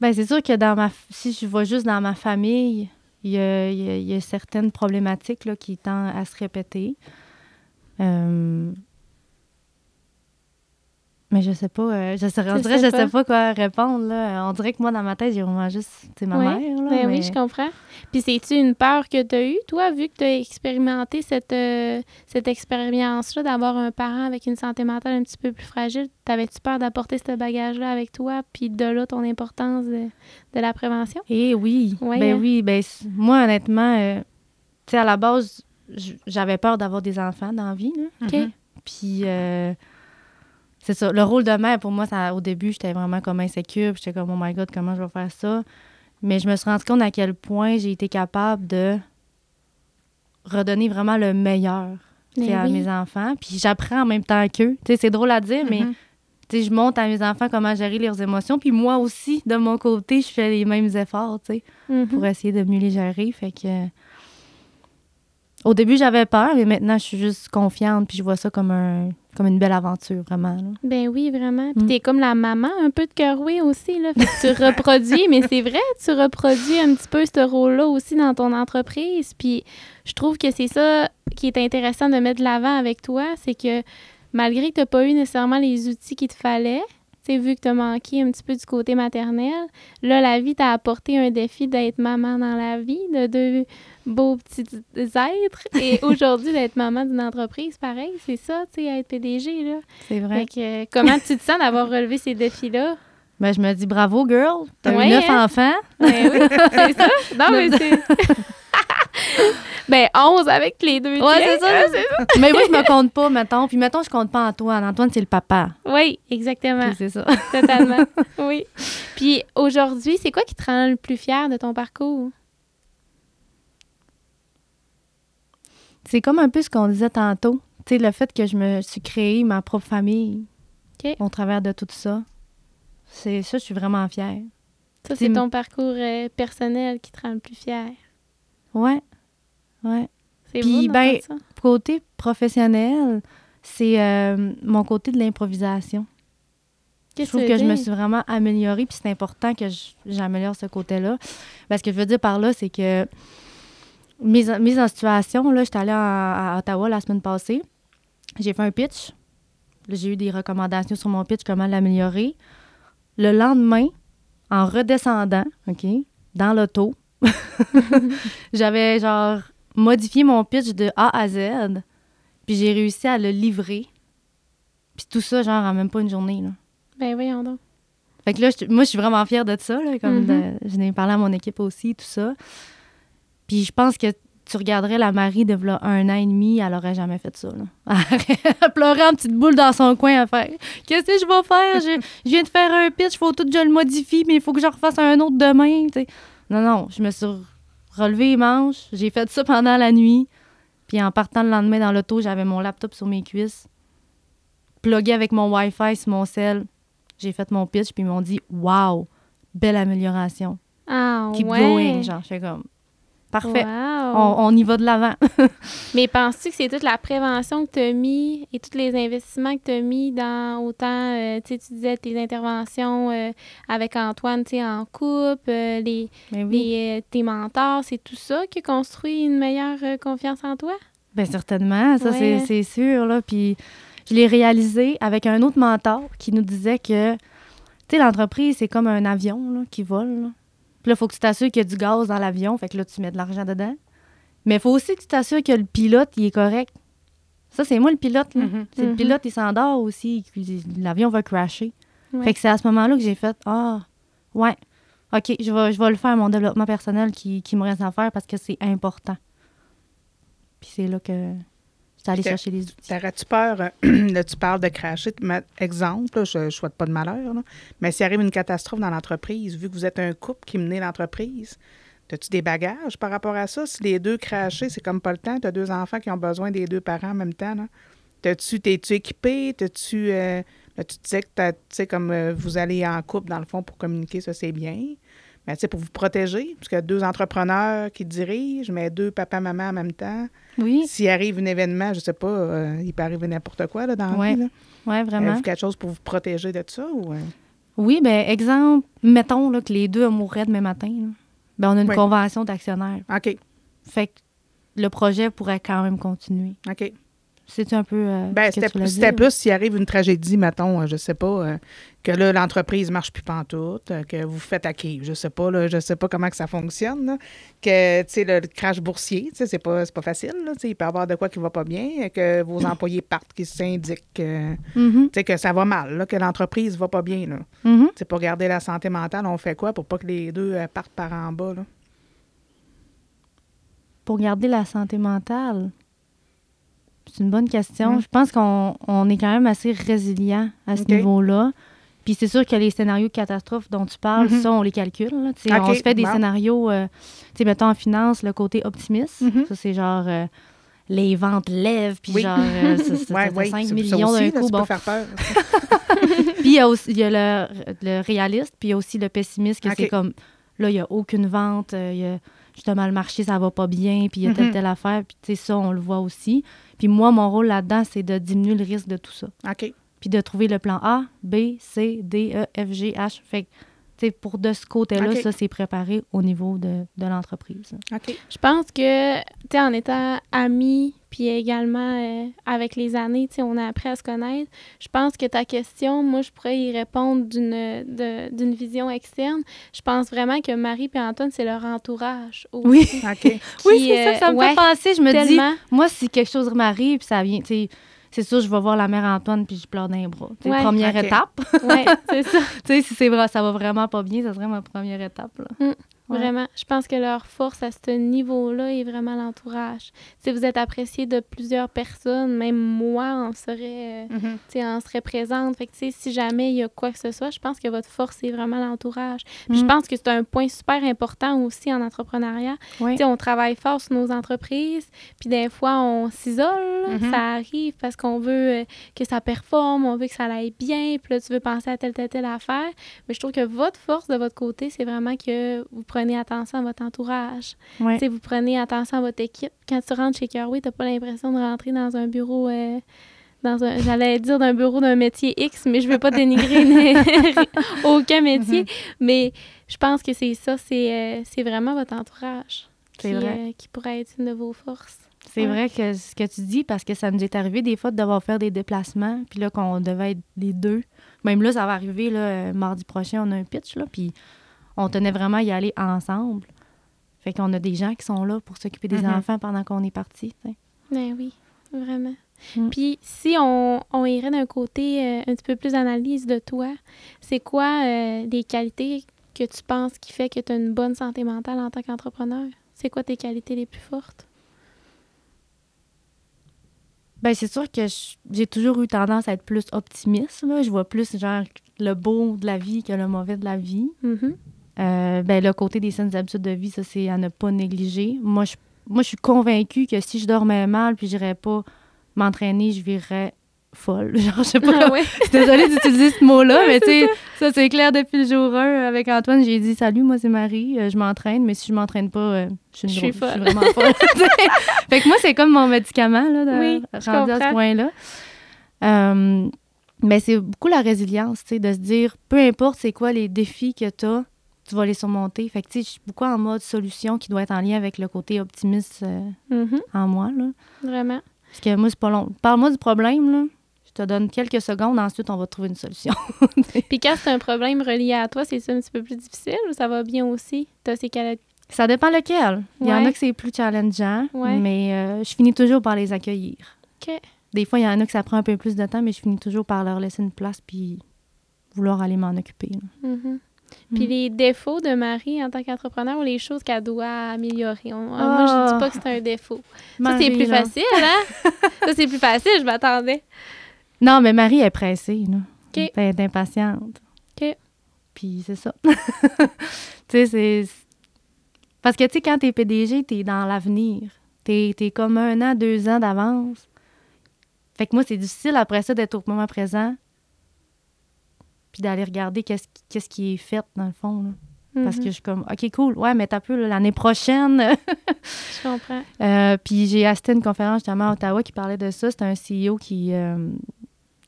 Ben, c'est sûr que dans ma si je vois juste dans ma famille, il y a, certaines problématiques qui tendent à se répéter. Euh, Mais je sais pas, euh, je sais, on dirait, sais je pas. sais pas quoi répondre. Là. On dirait que moi, dans ma tête, j'ai vraiment juste, c'est ma Ouais, mère. Là, Ben mais- oui, je comprends. Puis c'est-tu une peur que tu as eue, toi, vu que tu as expérimenté cette, euh, cette expérience-là d'avoir un parent avec une santé mentale un petit peu plus fragile? T'avais-tu peur d'apporter ce bagage-là avec toi, puis de là ton importance de, de la prévention? Eh oui, Ouais, ben hein? oui, ben moi honnêtement, euh, tu sais à la base, j'avais peur d'avoir des enfants dans la vie, là. OK. Puis euh, c'est ça, le rôle de mère pour moi, ça, au début, j'étais vraiment comme insécure, j'étais comme oh my god, comment je vais faire ça? Mais je me suis rendu compte à quel point j'ai été capable de redonner vraiment le meilleur à mes enfants, puis j'apprends en même temps qu'eux. C'est drôle à dire, mais Mhm. sais, je montre à mes enfants comment gérer leurs émotions, puis moi aussi, de mon côté, je fais les mêmes efforts, tu sais Mhm. pour essayer de mieux les gérer. Fait que. Au début, j'avais peur, mais maintenant, je suis juste confiante, puis je vois ça comme, un, comme une belle aventure, vraiment. là. Ben oui, vraiment. Puis Mm. t'es comme la maman un peu de Keroué aussi, là. Fait que tu reproduis, mais c'est vrai, tu reproduis un petit peu ce rôle-là aussi dans ton entreprise. Puis je trouve que c'est ça qui est intéressant de mettre de l'avant avec toi, c'est que malgré que tu n'as pas eu nécessairement les outils qu'il te fallait, tu sais, vu que tu as manqué un petit peu du côté maternel, là, la vie t'a apporté un défi d'être maman dans la vie, de deux beaux petits êtres, et aujourd'hui d'être maman d'une entreprise, pareil, c'est ça, tu sais, être PDG, là. C'est vrai. Fait que, euh, comment tu te sens d'avoir relevé ces défis-là? Ben, je me dis bravo, girl. T'as Ouais, eu neuf hein? enfants. Ben oui, c'est ça. Non, mais c'est. Ben, 11 avec les deux. Ouais, c'est ça. C'est ça. Mais moi, je me compte pas, mettons. Puis mettons, je compte pas Antoine. Antoine, c'est le papa. Oui, exactement. C'est ça. Totalement. oui. Puis aujourd'hui, c'est quoi qui te rend le plus fier de ton parcours? C'est comme un peu ce qu'on disait tantôt. Tu sais, le fait que je me suis créé ma propre famille au travers de tout ça. C'est ça, je suis vraiment fière. Ça, C'est ton parcours euh, personnel qui te rend le plus fier. Ouais. Ouais. C'est Puis, beau ben, ça. Côté professionnel, c'est euh, mon côté de l'improvisation. Je trouve que je me suis vraiment améliorée, puis c'est important que j'améliore ce côté-là. Parce que je veux dire par là, c'est que mise en, mise en situation, là, j'étais allée à, à Ottawa la semaine passée. J'ai fait un pitch. J'ai eu des recommandations sur mon pitch, comment l'améliorer. Le lendemain, en redescendant, OK, dans l'auto, j'avais genre modifié mon pitch de A à Z, puis j'ai réussi à le livrer. Puis tout ça, genre, en même pas une journée, là. Ben voyons donc. Fait que là, moi, je suis vraiment fière de ça. Là, comme Mhm. de- je n'ai parlé à mon équipe aussi, tout ça. Puis je pense que tu regarderais la Marie de un an et demi, elle aurait jamais fait ça. Là. Elle pleurait en petite boule dans son coin à faire Qu'est-ce que je vais faire? Je, je viens de faire un pitch, faut tout que je le modifie, mais il faut que je refasse un autre demain. Non, non, je me suis relevée les manches, j'ai fait ça pendant la nuit. Puis en partant le lendemain dans l'auto, j'avais mon laptop sur mes cuisses, plugué avec mon Wi-Fi sur mon sel. J'ai fait mon pitch, puis ils m'ont dit Wow, belle amélioration. Ah, Keep ouais. going. Genre, je fais comme Parfait. Wow. On, on y va de l'avant. Mais penses-tu que c'est toute la prévention que tu as mis et tous les investissements que tu as mis dans autant, euh, tu sais, tu disais tes interventions euh, avec Antoine, tu sais, en couple, euh, les, oui. les, tes mentors, c'est tout ça qui a construit une meilleure confiance en toi? Ben certainement, ça c'est- Ouais. c'est sûr. Là. Puis je l'ai réalisé avec un autre mentor qui nous disait que, tu sais, l'entreprise, c'est comme un avion là, qui vole. là. Puis là, il faut que tu t'assures qu'il y a du gaz dans l'avion, fait que là, tu mets de l'argent dedans. Mais il faut aussi que tu t'assures que le pilote, il est correct. Ça, c'est moi le pilote. là. Mhm. C'est le Mhm. pilote, il s'endort aussi, l'avion va crasher. Ouais. Fait que c'est à ce moment-là que j'ai fait Ah, ouais, OK, je vais, je vais le faire, mon développement personnel qui, qui me reste à faire parce que c'est important. Puis c'est là que T'as- chercher les outils. T'aurais-tu peur, euh, là, tu parles de cracher, exemple, là, je ne souhaite pas de malheur, là, mais s'il arrive une catastrophe dans l'entreprise, vu que vous êtes un couple qui menait l'entreprise, as-tu des bagages par rapport à ça? Si les deux crachés, c'est comme pas le temps, tu as deux enfants qui ont besoin des deux parents en même temps, t'es-tu équipé? T'as-tu, euh, tu disais que t'as- tu sais, comme euh, vous allez en couple, dans le fond, pour communiquer, ça, c'est bien. Mais tu sais, pour vous protéger, parce qu'il y a deux entrepreneurs qui dirigent, mais deux papa-maman en même temps. Oui, S'il arrive un événement, je sais pas, euh, il peut arriver n'importe quoi là, dans la vie. ouais, vraiment. Avez-vous quelque chose pour vous protéger de ça? Ou, euh? Oui, ben exemple, mettons là, que les deux mourraient demain matin. là. Ben, on a une Oui. convention d'actionnaires. OK, Fait que le projet pourrait quand même continuer. OK. C'est un peu. euh, Ben, c'était plus s'il arrive une tragédie, mettons, euh, je sais pas, euh, que là, l'entreprise marche plus pantoute, euh, que vous faites hacker, je sais pas, là, je sais pas comment que ça fonctionne, là, que, tu sais, le crash boursier, tu sais, c'est pas, c'est pas facile, là, tu sais, il peut y avoir de quoi qui va pas bien, que vos employés partent, qu'ils s'indiquent, Mhm, tu sais, que ça va mal, là, que l'entreprise va pas bien, là. mhm. Tu sais, pour garder la santé mentale, on fait quoi pour pas que les deux partent par en bas, là? Pour garder la santé mentale, c'est une bonne question. Mm. Je pense qu'on on est quand même assez résilient à ce niveau-là. Puis c'est sûr que les scénarios de catastrophe dont tu parles, Mhm. ça, on les calcule. là. On se fait des scénarios, euh, tu sais, mettons en finance, le côté optimiste. Mhm. Ça, c'est genre euh, les ventes lèvent, puis Oui. genre euh, ça, ça, Ouais, ça fait ouais, 5 ça- ça millions d'un là, coup. ça Bon. faire peur. Puis il y a aussi il y a le, le réaliste, puis il y a aussi le pessimiste, que c'est comme là, il n'y a aucune vente, euh, il y a justement le marché, ça va pas bien, puis il y a telle, Mhm. telle affaire, puis tu sais, ça, on le voit aussi. Puis moi, mon rôle là-dedans, c'est de diminuer le risque de tout ça. OK. Puis de trouver le plan A, B, C, D, E, F, G, H. Fait pour de ce côté-là, ça, c'est préparé au niveau de, de l'entreprise. OK. Je pense que, tu sais, en étant amis, puis également euh, avec les années, tu sais, on a appris à se connaître. Je pense que ta question, moi, je pourrais y répondre d'une vision externe. Je pense vraiment que Marie et Antoine, c'est leur entourage. aussi, Oui. OK. Oui, c'est ça que ça me euh, fait penser. Je me dis, moi, si quelque chose m'arrive, puis ça vient, tu sais, c'est sûr, je vais voir la mère Antoine, puis je pleure d'un bras. Tu sais, Ouais. Première étape. Ouais, c'est ça. tu sais, si c'est vrai, ça va vraiment pas bien, ça serait ma première étape. Là. Mm. Ouais. Vraiment. Je pense que leur force à ce niveau-là est vraiment l'entourage. Si vous êtes apprécié de plusieurs personnes, même moi, on serait, tu sais, on serait présente. Fait que, si jamais il y a quoi que ce soit, je pense que votre force est vraiment l'entourage. Je Mm. pense que c'est un point super important aussi en entrepreneuriat. Sais, on travaille fort sur nos entreprises, puis des fois, on s'isole. Mhm. Ça arrive parce qu'on veut euh, que ça performe, on veut que ça aille bien, puis là, tu veux penser à telle, telle, telle affaire. Mais je trouve que votre force de votre côté, c'est vraiment que vous prenez attention à votre entourage. Ouais. Tu vous prenez attention à votre équipe. Quand tu rentres chez Carway, t'as pas l'impression de rentrer dans un bureau... euh, dans un, j'allais dire d'un bureau d'un métier X, mais je veux pas dénigrer aucun métier. Mais je pense que c'est ça, c'est, euh, c'est vraiment votre entourage C'est qui, vrai. euh, qui pourrait être une de vos forces. C'est Ouais. vrai que ce que tu dis, parce que ça nous est arrivé des fois de devoir faire des déplacements, puis là, qu'on devait être les deux. Même là, ça va arriver, là, mardi prochain, on a un pitch, là, puis on tenait vraiment à y aller ensemble. Fait qu'on a des gens qui sont là pour s'occuper des Mhm. enfants pendant qu'on est parti. Ben oui, vraiment. Mm. Puis si on, on irait d'un côté euh, un petit peu plus d'analyse de toi, c'est quoi euh, les qualités que tu penses qui fait que tu as une bonne santé mentale en tant qu'entrepreneur? C'est quoi tes qualités les plus fortes? Ben, c'est sûr que j'ai toujours eu tendance à être plus optimiste. Là. Je vois plus, genre, le beau de la vie que le mauvais de la vie. Mhm. Euh, ben, le côté des saines habitudes de vie, ça, c'est à ne pas négliger. Moi, je, moi, je suis convaincue que si je dormais mal puis j'irais pas m'entraîner, je virais folle. Genre, je sais pas. Ah ouais? Je suis désolée d'utiliser ce mot-là, mais tu sais, ça, c'est clair depuis le jour 1. Avec Antoine, j'ai dit Salut, moi, c'est Marie, euh, je m'entraîne, mais si je m'entraîne pas, euh, je suis une Je suis folle. vraiment folle. fait que moi, c'est comme mon médicament, là, de, Oui, je rendu à ce point-là. Euh, mais c'est beaucoup la résilience, tu sais, de se dire, peu importe c'est quoi les défis que tu as, tu vas les surmonter. Fait que, tu sais, je suis beaucoup en mode solution qui doit être en lien avec le côté optimiste euh, Mhm. en moi, là. Vraiment. Parce que moi, c'est pas long. Parle-moi du problème, là. Je te donne quelques secondes, ensuite, on va trouver une solution. Puis quand c'est un problème relié à toi, c'est un petit peu plus difficile ou ça va bien aussi? T'as ces. Ça dépend lequel. Il y en a que c'est plus challengeant, Ouais. mais euh, je finis toujours par les accueillir. OK. Des fois, il y en a que ça prend un peu plus de temps, mais je finis toujours par leur laisser une place puis vouloir aller m'en occuper. là. Puis Mm. les défauts de Marie en tant qu'entrepreneur ou les choses qu'elle doit améliorer? On- Moi, je dis Ah. pas que c'est un défaut. Ça, c'est plus là. facile, hein? ça, c'est plus facile, je m'attendais. Non, mais Marie est pressée. Là. OK. Elle est impatiente. OK. Puis c'est ça. tu sais, c'est... Parce que, tu sais, quand t'es PDG, t'es dans l'avenir. T'es es comme un an, deux ans d'avance. Fait que moi, c'est difficile après ça d'être au moment présent puis d'aller regarder qu'est-ce qui- qu'est-ce qui est fait, dans le fond. là. Parce Mhm. que je suis comme, OK, cool. Ouais, mais t'as peu là, l'année prochaine. Je comprends. Euh, puis j'ai assisté à une conférence justement à Ottawa qui parlait de ça. C'était un CEO qui, euh,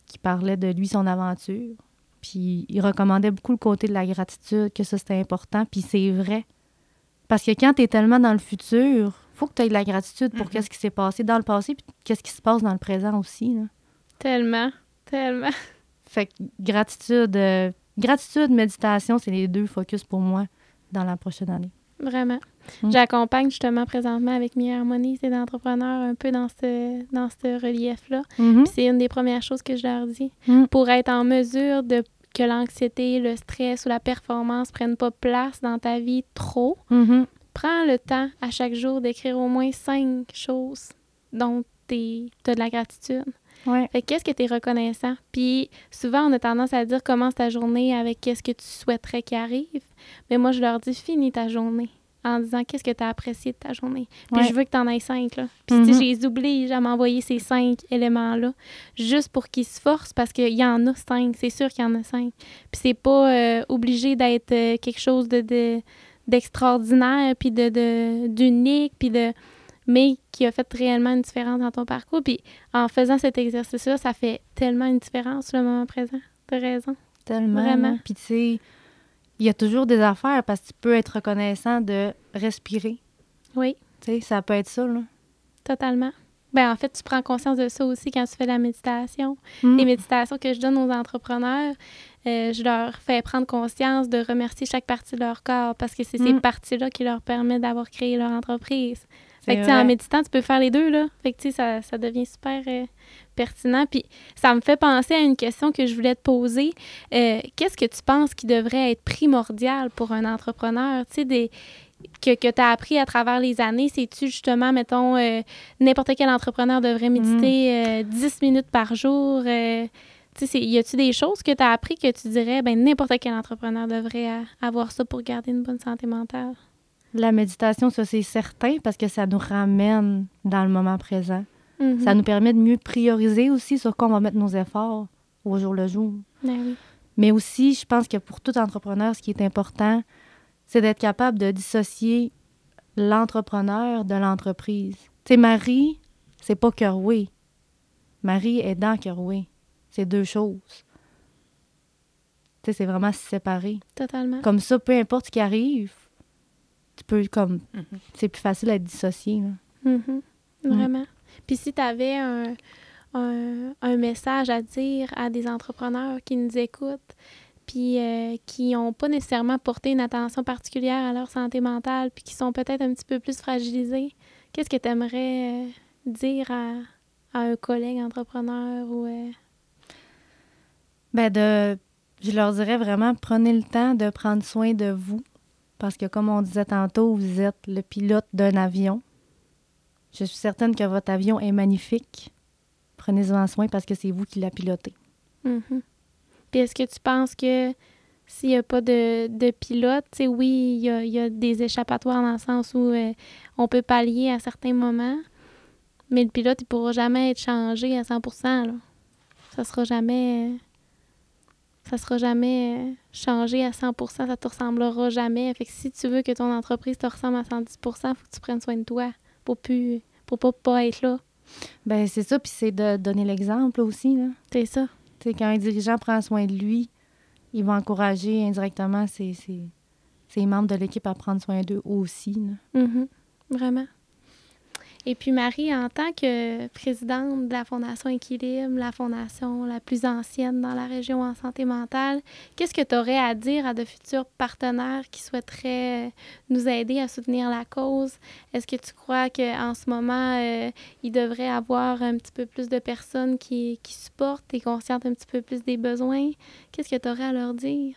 qui parlait de lui, son aventure. Puis il recommandait beaucoup le côté de la gratitude, que ça c'était important. Puis c'est vrai. Parce que quand tu es tellement dans le futur, faut que tu aies de la gratitude pour Mhm. qu'est-ce qui s'est passé dans le passé, puis qu'est-ce qui se passe dans le présent aussi. là. Tellement, tellement. Fait que gratitude, euh, gratitude, méditation, c'est les deux focus pour moi dans la prochaine année. Vraiment. Mm. J'accompagne justement présentement avec Mi Harmonie, c'est d'entrepreneurs un peu dans ce, dans ce relief-là. Mhm. Puis c'est une des premières choses que je leur dis. Mm. Pour être en mesure de que l'anxiété, le stress ou la performance prennent pas place dans ta vie trop, Mhm. prends le temps à chaque jour d'écrire au moins cinq choses dont tu as de la gratitude. Ouais. Fait que qu'est-ce que tu es reconnaissant? Puis souvent, on a tendance à dire commence ta journée avec qu'est-ce que tu souhaiterais qu'il arrive. Mais moi, je leur dis finis ta journée en disant qu'est-ce que tu as apprécié de ta journée? Puis Ouais. je veux que tu en aies cinq. Là. Puis sais, Mhm. je les oblige à m'envoyer ces cinq éléments-là juste pour qu'ils se forcent parce qu'il y en a cinq. C'est sûr qu'il y en a cinq. Puis c'est pas euh, obligé d'être euh, quelque chose de, de- d'extraordinaire, puis de, de, d'unique, puis de mais qui a fait réellement une différence dans ton parcours. Puis en faisant cet exercice-là, ça fait tellement une différence le moment présent. T'as raison. Tellement. Vraiment. là. Puis tu sais, il y a toujours des affaires parce que tu peux être reconnaissant de respirer. Oui, Tu sais, ça peut être ça, là. totalement. Ben en fait, tu prends conscience de ça aussi quand tu fais la méditation. Mm. Les méditations que je donne aux entrepreneurs, euh, je leur fais prendre conscience de remercier chaque partie de leur corps parce que c'est ces Mm. parties-là qui leur permettent d'avoir créé leur entreprise. Fait que, en méditant, tu peux faire les deux, là. Fait que, tu sais, ça, ça devient super euh, pertinent. Puis ça me fait penser à une question que je voulais te poser. Euh, Qu'est-ce que tu penses qui devrait être primordial pour un entrepreneur? Tu sais, des que, que tu as appris à travers les années, c'est-tu justement, mettons, euh, n'importe quel entrepreneur devrait méditer Mm. 10 minutes par jour? tu sais, c'est- y a-tu des choses que tu as appris que tu dirais, ben n'importe quel entrepreneur devrait avoir ça pour garder une bonne santé mentale? La méditation, ça, c'est certain parce que ça nous ramène dans le moment présent. Mhm. Ça nous permet de mieux prioriser aussi sur quoi on va mettre nos efforts au jour le jour. Ben oui. Mais aussi, je pense que pour tout entrepreneur, ce qui est important, c'est d'être capable de dissocier l'entrepreneur de l'entreprise. Tu sais, Marie, c'est pas Kerway. Marie est dans Kerway. C'est deux choses. Tu sais, c'est vraiment séparé. Totalement. Comme ça, peu importe ce qui arrive, tu peux comme... Mhm. C'est plus facile à être dissocié. là. Mhm. Vraiment. Puis si tu avais un, un, un message à dire à des entrepreneurs qui nous écoutent, puis euh, qui n'ont pas nécessairement porté une attention particulière à leur santé mentale, puis qui sont peut-être un petit peu plus fragilisés, qu'est-ce que tu aimerais dire à, à un collègue entrepreneur ou... euh, Ben de, je leur dirais vraiment, prenez le temps de prendre soin de vous. Parce que comme on disait tantôt, vous êtes le pilote d'un avion. Je suis certaine que votre avion est magnifique. Prenez-en soin parce que c'est vous qui la pilotez. Mhm. Puis est-ce que tu penses que s'il n'y a pas de, de pilote, oui, il y a, des échappatoires dans le sens où euh, on peut pallier à certains moments, mais le pilote, il ne pourra jamais être changé à 100 là. Ça sera jamais... ça sera jamais euh, changé à 100% ça te ressemblera jamais. Fait que si tu veux que ton entreprise te ressemble à 110% faut que tu prennes soin de toi pour plus pour pas, pas être là. Ben c'est ça, puis c'est de donner l'exemple aussi. Là. C'est ça. Sais, quand un dirigeant prend soin de lui, il va encourager indirectement ses, ses, ses membres de l'équipe à prendre soin d'eux aussi. là. Mhm. Vraiment. Et puis Marie, en tant que présidente de la Fondation Équilibre, la fondation la plus ancienne dans la région en santé mentale, qu'est-ce que tu aurais à dire à de futurs partenaires qui souhaiteraient euh, nous aider à soutenir la cause? Est-ce que tu crois qu'en ce moment, euh, il devrait avoir un petit peu plus de personnes qui, qui supportent et conscientes un petit peu plus des besoins? Qu'est-ce que tu aurais à leur dire?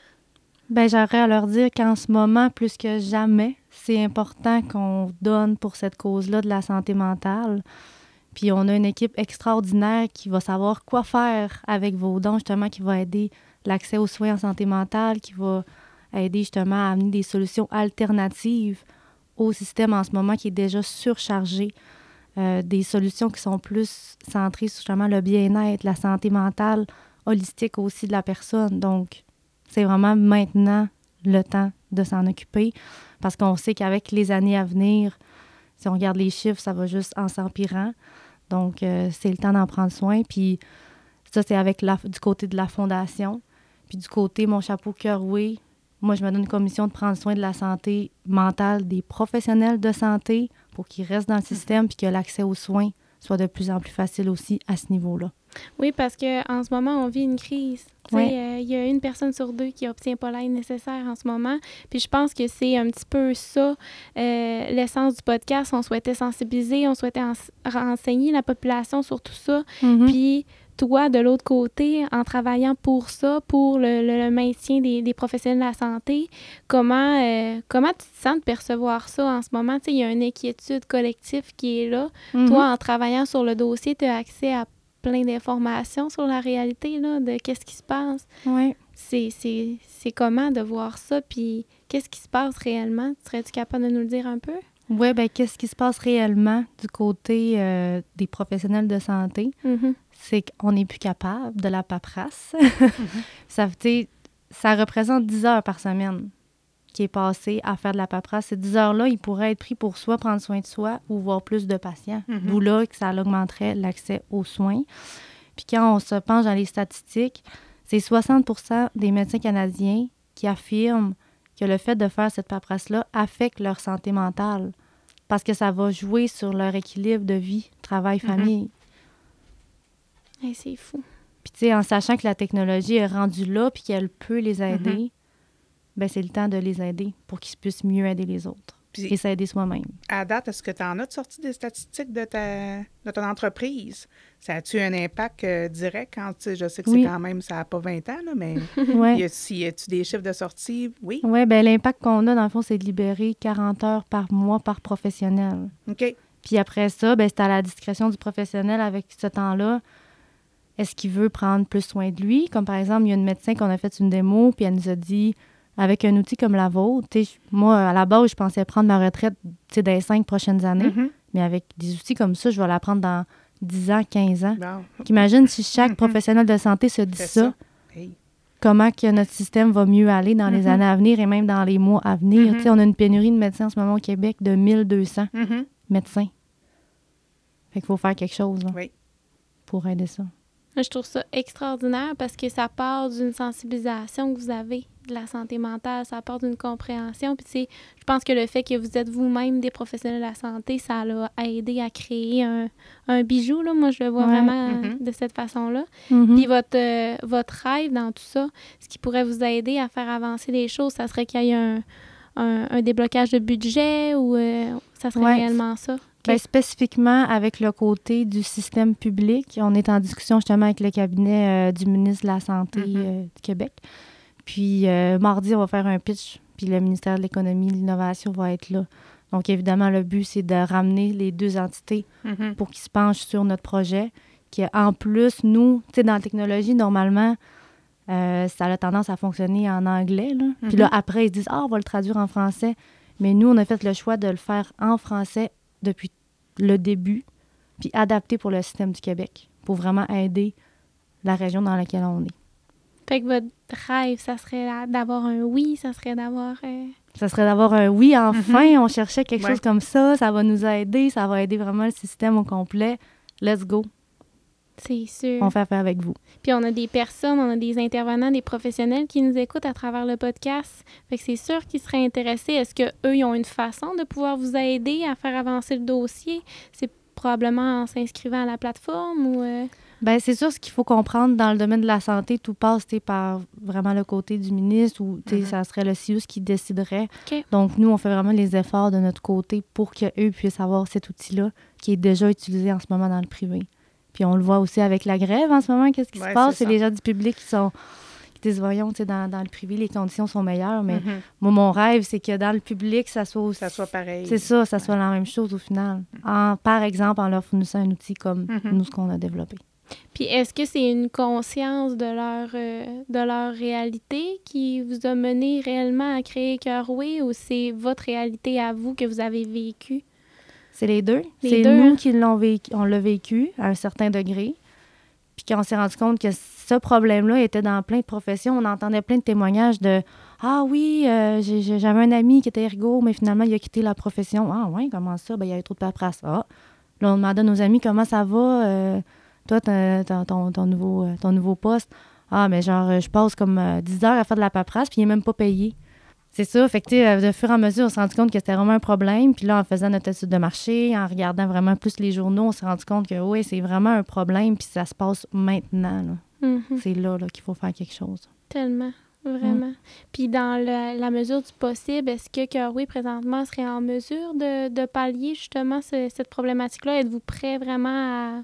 Ben, j'aurais à leur dire qu'en ce moment, plus que jamais, c'est important qu'on donne pour cette cause-là de la santé mentale. Puis on a une équipe extraordinaire qui va savoir quoi faire avec vos dons, justement, qui va aider l'accès aux soins en santé mentale, qui va aider justement à amener des solutions alternatives au système en ce moment qui est déjà surchargé. Euh, des solutions qui sont plus centrées sur justement le bien-être, la santé mentale, holistique aussi de la personne. Donc, c'est vraiment maintenant le temps de s'en occuper parce qu'on sait qu'avec les années à venir, si on regarde les chiffres, ça va juste en s'empirant. Donc, euh, c'est le temps d'en prendre soin. Puis, ça, c'est avec la, du côté de la fondation. Puis, du côté, mon chapeau cœur, oui. Moi, je me donne une commission de prendre soin de la santé mentale des professionnels de santé pour qu'ils restent dans le système puis que l'accès aux soins soit de plus en plus facile aussi à ce niveau-là. Oui, parce qu'en ce moment, on vit une crise. Sais, Ouais. euh, Il y a une personne sur deux qui obtient pas l'aide nécessaire en ce moment. Puis je pense que c'est un petit peu ça, euh, l'essence du podcast. On souhaitait sensibiliser, on souhaitait ens- renseigner la population sur tout ça. Mhm. Puis toi, de l'autre côté, en travaillant pour ça, pour le, le- le maintien des, des professionnels de la santé, comment, euh, comment tu te sens de percevoir ça en ce moment? Il y a une inquiétude collective qui est là. Mhm. Toi, en travaillant sur le dossier, tu as accès à plein d'informations sur la réalité là, de qu'est-ce qui se passe. C'est, comment de voir ça, puis qu'est-ce qui se passe réellement? Serais-tu capable de nous le dire un peu? Oui, ben qu'est-ce qui se passe réellement du côté euh, des professionnels de santé? Mhm. C'est qu'on n'est plus capable de la paperasse. ça, ça représente 10 heures par semaine qui est passé à faire de la paperasse. Ces 10 heures-là, il pourrait être pris pour soit prendre soin de soi ou voir plus de patients. Mhm. D'où là que ça augmenterait l'accès aux soins. Puis quand on se penche dans les statistiques, c'est 60% des médecins canadiens qui affirment que le fait de faire cette paperasse-là affecte leur santé mentale parce que ça va jouer sur leur équilibre de vie, travail-famille. Hey, c'est fou. Puis tu sais, en sachant que la technologie est rendue là puis qu'elle peut les aider, ben c'est le temps de les aider pour qu'ils puissent mieux aider les autres. Puis- et s'aider soi-même. À date, est-ce que tu en as de sorti des statistiques de, ta, de ton entreprise? Ça a-tu un impact euh, direct quand, je sais que Oui. c'est quand même, ça n'a pas 20 ans, là, mais Ouais. y a-tu y a-tu des chiffres de sortie? Oui. Oui, ben l'impact qu'on a, dans le fond, c'est de libérer 40 heures par mois par professionnel. OK. Puis après ça, ben, c'est à la discrétion du professionnel avec ce temps-là. Est-ce qu'il veut prendre plus soin de lui? Comme par exemple, il y a une médecin qu'on a fait une démo, puis elle nous a dit, avec un outil comme la vôtre, tu sais, moi, à la base, je pensais prendre ma retraite tu sais, dans les cinq prochaines années, Mhm. mais avec des outils comme ça, je vais la prendre dans 10 ans, 15 ans. Imagine si chaque Mhm. professionnel de santé se dit ça, ça. Hey. comment que notre système va mieux aller dans les Mhm. années à venir et même dans les mois à venir? Tu sais, On a une pénurie de médecins en ce moment au Québec de 1200 Mhm. médecins. Fait qu'il faut faire quelque chose là, Oui. pour aider ça. Je trouve ça extraordinaire parce que ça part d'une sensibilisation que vous avez de la santé mentale, ça part d'une compréhension. Puis, tu sais, je pense que le fait que vous êtes vous-même des professionnels de la santé, ça l'a aidé à créer un, un bijou. Là. Moi, je le vois Ouais. vraiment Mhm. de cette façon-là. Mhm. Puis, votre, euh, votre rêve dans tout ça, ce qui pourrait vous aider à faire avancer les choses, ça serait qu'il y ait un, un, un déblocage de budget ou euh, ça serait Ouais. réellement ça? Ben, spécifiquement avec le côté du système public, on est en discussion justement avec le cabinet euh, du ministre de la Santé Mhm. euh, du Québec. Puis euh, mardi, on va faire un pitch, puis le ministère de l'Économie et de l'Innovation va être là. Donc évidemment, le but, c'est de ramener les deux entités Mhm. pour qu'ils se penchent sur notre projet. Qui, en plus, nous, tu sais, dans la technologie, normalement, euh, ça a tendance à fonctionner en anglais. Là. Puis là, Mhm. après, ils disent, ah, on va le traduire en français. Mais nous, on a fait le choix de le faire en français depuis le début, puis adapté pour le système du Québec, pour vraiment aider la région dans laquelle on est. Fait que votre rêve, ça serait d'avoir un oui, ça serait d'avoir... euh, Ça serait d'avoir un oui, enfin, on cherchait quelque Ouais. chose comme ça, ça va nous aider, ça va aider vraiment le système au complet. Let's go, C'est sûr. on fait affaire avec vous. Puis on a des personnes, on a des intervenants, des professionnels qui nous écoutent à travers le podcast. Fait que c'est sûr qu'ils seraient intéressés. Est-ce qu'eux, ils ont une façon de pouvoir vous aider à faire avancer le dossier? C'est probablement en s'inscrivant à la plateforme ou... euh, Ben, c'est sûr, ce qu'il faut comprendre dans le domaine de la santé, tout passe par vraiment le côté du ministre ou Mhm. ça serait le CIUS qui déciderait. Donc, nous, on fait vraiment les efforts de notre côté pour qu'eux puissent avoir cet outil-là qui est déjà utilisé en ce moment dans le privé. Puis on le voit aussi avec la grève en ce moment, qu'est-ce qui Ouais, se passe? c'est les gens du public qui sont qui disent, voyons, dans, dans le privé, les conditions sont meilleures, mais Mhm. moi, mon rêve, c'est que dans le public, ça soit aussi... Ça soit pareil. C'est ça, ça soit la même chose au final. En, par exemple, en leur fournissant un outil comme nous, ce qu'on a développé. Puis est-ce que c'est une conscience de leur, euh, de leur réalité qui vous a mené réellement à créer Cœur-Oui ou c'est votre réalité à vous que vous avez vécue? C'est les deux. C'est deux, nous hein? qui l'ont vécu, on l'a vécu à un certain degré. Puis qu'on s'est rendu compte que ce problème-là était dans plein de professions. On entendait plein de témoignages de Ah oui, euh, j'avais un ami qui était ergo, mais finalement, il a quitté la profession. Ah ouais, comment ça? Ben, il y avait trop de paperasse. Ah. Là, on demandait à nos amis comment ça va, euh, toi, ton, ton nouveau, euh, ton nouveau poste. Ah, mais genre, euh, je passe comme euh, 10 heures à faire de la paperasse, puis il n'est même pas payé. C'est ça. Fait que, tu euh, de fur et à mesure, on s'est rendu compte que c'était vraiment un problème. Puis là, en faisant notre étude de marché, en regardant vraiment plus les journaux, on s'est rendu compte que oui, c'est vraiment un problème. Puis ça se passe maintenant. là. Mhm. C'est là, là qu'il faut faire quelque chose. Tellement, vraiment. Puis dans la, la mesure du possible, est-ce que Cœur Oui présentement serait en mesure de, de pallier justement ce- cette problématique-là? Êtes-vous prêt vraiment à,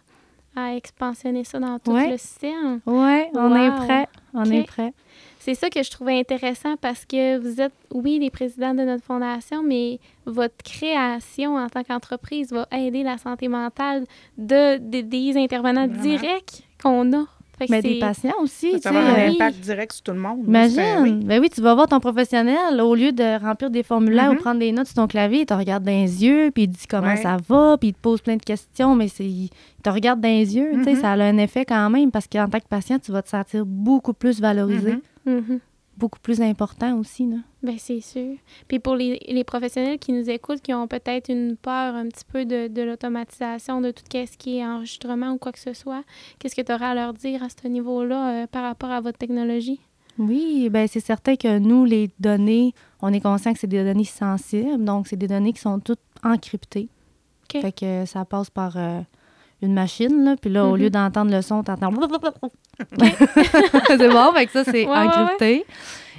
à expansionner ça dans tout Ouais. le système? Oui, on est prêt. On OK. est prêt. C'est ça que je trouvais intéressant parce que vous êtes, oui, les présidents de notre fondation, mais votre création en tant qu'entreprise va aider la santé mentale de, de- des intervenants Vraiment. directs qu'on a. Fait que Mais des patients aussi. Ça tu sais, va avoir euh, un oui. impact direct sur tout le monde. là. Imagine. oui. Ben oui, tu vas voir ton professionnel, au lieu de remplir des formulaires ou prendre des notes sur ton clavier, il te regarde dans les yeux, puis il te dit comment Ouais. ça va, puis il te pose plein de questions, mais c'est, il te regarde dans les yeux. tu sais, Mhm. Ça a un effet quand même, parce qu'en tant que patient, tu vas te sentir beaucoup plus valorisé, Mhm. Mhm. Beaucoup plus important aussi. Là. Ben c'est sûr. Puis pour les, les professionnels qui nous écoutent, qui ont peut-être une peur un petit peu de, de l'automatisation, de tout ce qui est enregistrement ou quoi que ce soit, qu'est-ce que tu auras à leur dire à ce niveau-là euh, par rapport à votre technologie? Oui, ben c'est certain que nous, les données, on est conscient que c'est des données sensibles, donc c'est des données qui sont toutes encryptées. OK. Fait que ça passe par euh, une machine, là, puis là, au Mhm. lieu d'entendre le son, t'entends... c'est bon, fait que ça, c'est Ouais, ouais, encrypté.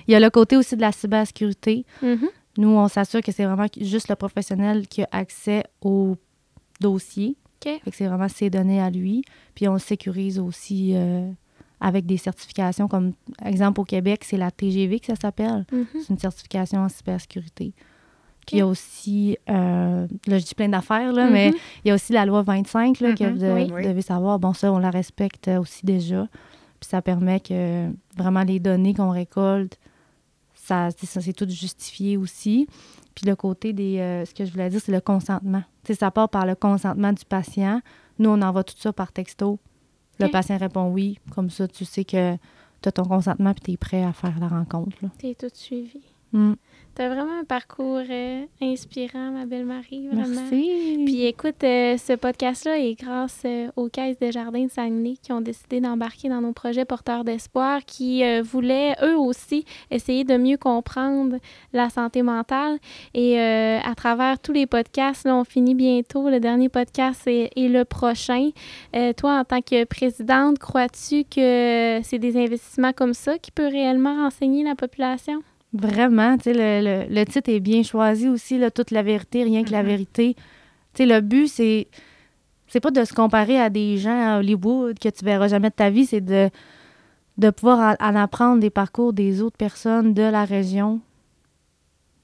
Il y a le côté aussi de la cybersécurité. Mhm. Nous, on s'assure que c'est vraiment juste le professionnel qui a accès au dossier. OK. Fait que c'est vraiment ses données à lui. Puis on le sécurise aussi euh, avec des certifications comme, exemple, au Québec, c'est la TGV que ça s'appelle. Mhm. C'est une certification en cybersécurité. Puis il y a aussi, euh, là je dis plein d'affaires, là, mais Mhm. il y a aussi la loi 25 là, que Mhm, vous oui. devez savoir. Bon, ça, on la respecte aussi déjà. Puis ça permet que vraiment les données qu'on récolte, ça, c'est tout justifié aussi. Puis le côté des, euh, ce que je voulais dire, c'est le consentement. Tu sais, ça part par le consentement du patient. Nous, on envoie tout ça par texto. Le patient répond oui. Comme ça, tu sais que tu as ton consentement puis tu es prêt à faire la rencontre. là. T'es tout suivi. Mm. T'as vraiment un parcours euh, inspirant, ma belle Marie, vraiment. Merci. Puis écoute, euh, ce podcast-là est grâce euh, aux Caisses des Jardins de Saguenay qui ont décidé d'embarquer dans nos projets porteurs d'espoir, qui voulaient eux aussi essayer de mieux comprendre la santé mentale. Et à travers tous les podcasts, là, on finit bientôt. Le dernier podcast est, est le prochain. Toi, en tant que présidente, crois-tu que c'est des investissements comme ça qui peuvent réellement renseigner la population? Vraiment, tu sais, le, le- le titre est bien choisi aussi, là, toute la vérité, rien que la Mhm. vérité. Tu sais, le but, c'est c'est pas de se comparer à des gens à Hollywood que tu verras jamais de ta vie, c'est de, de pouvoir en, en apprendre des parcours des autres personnes de la région.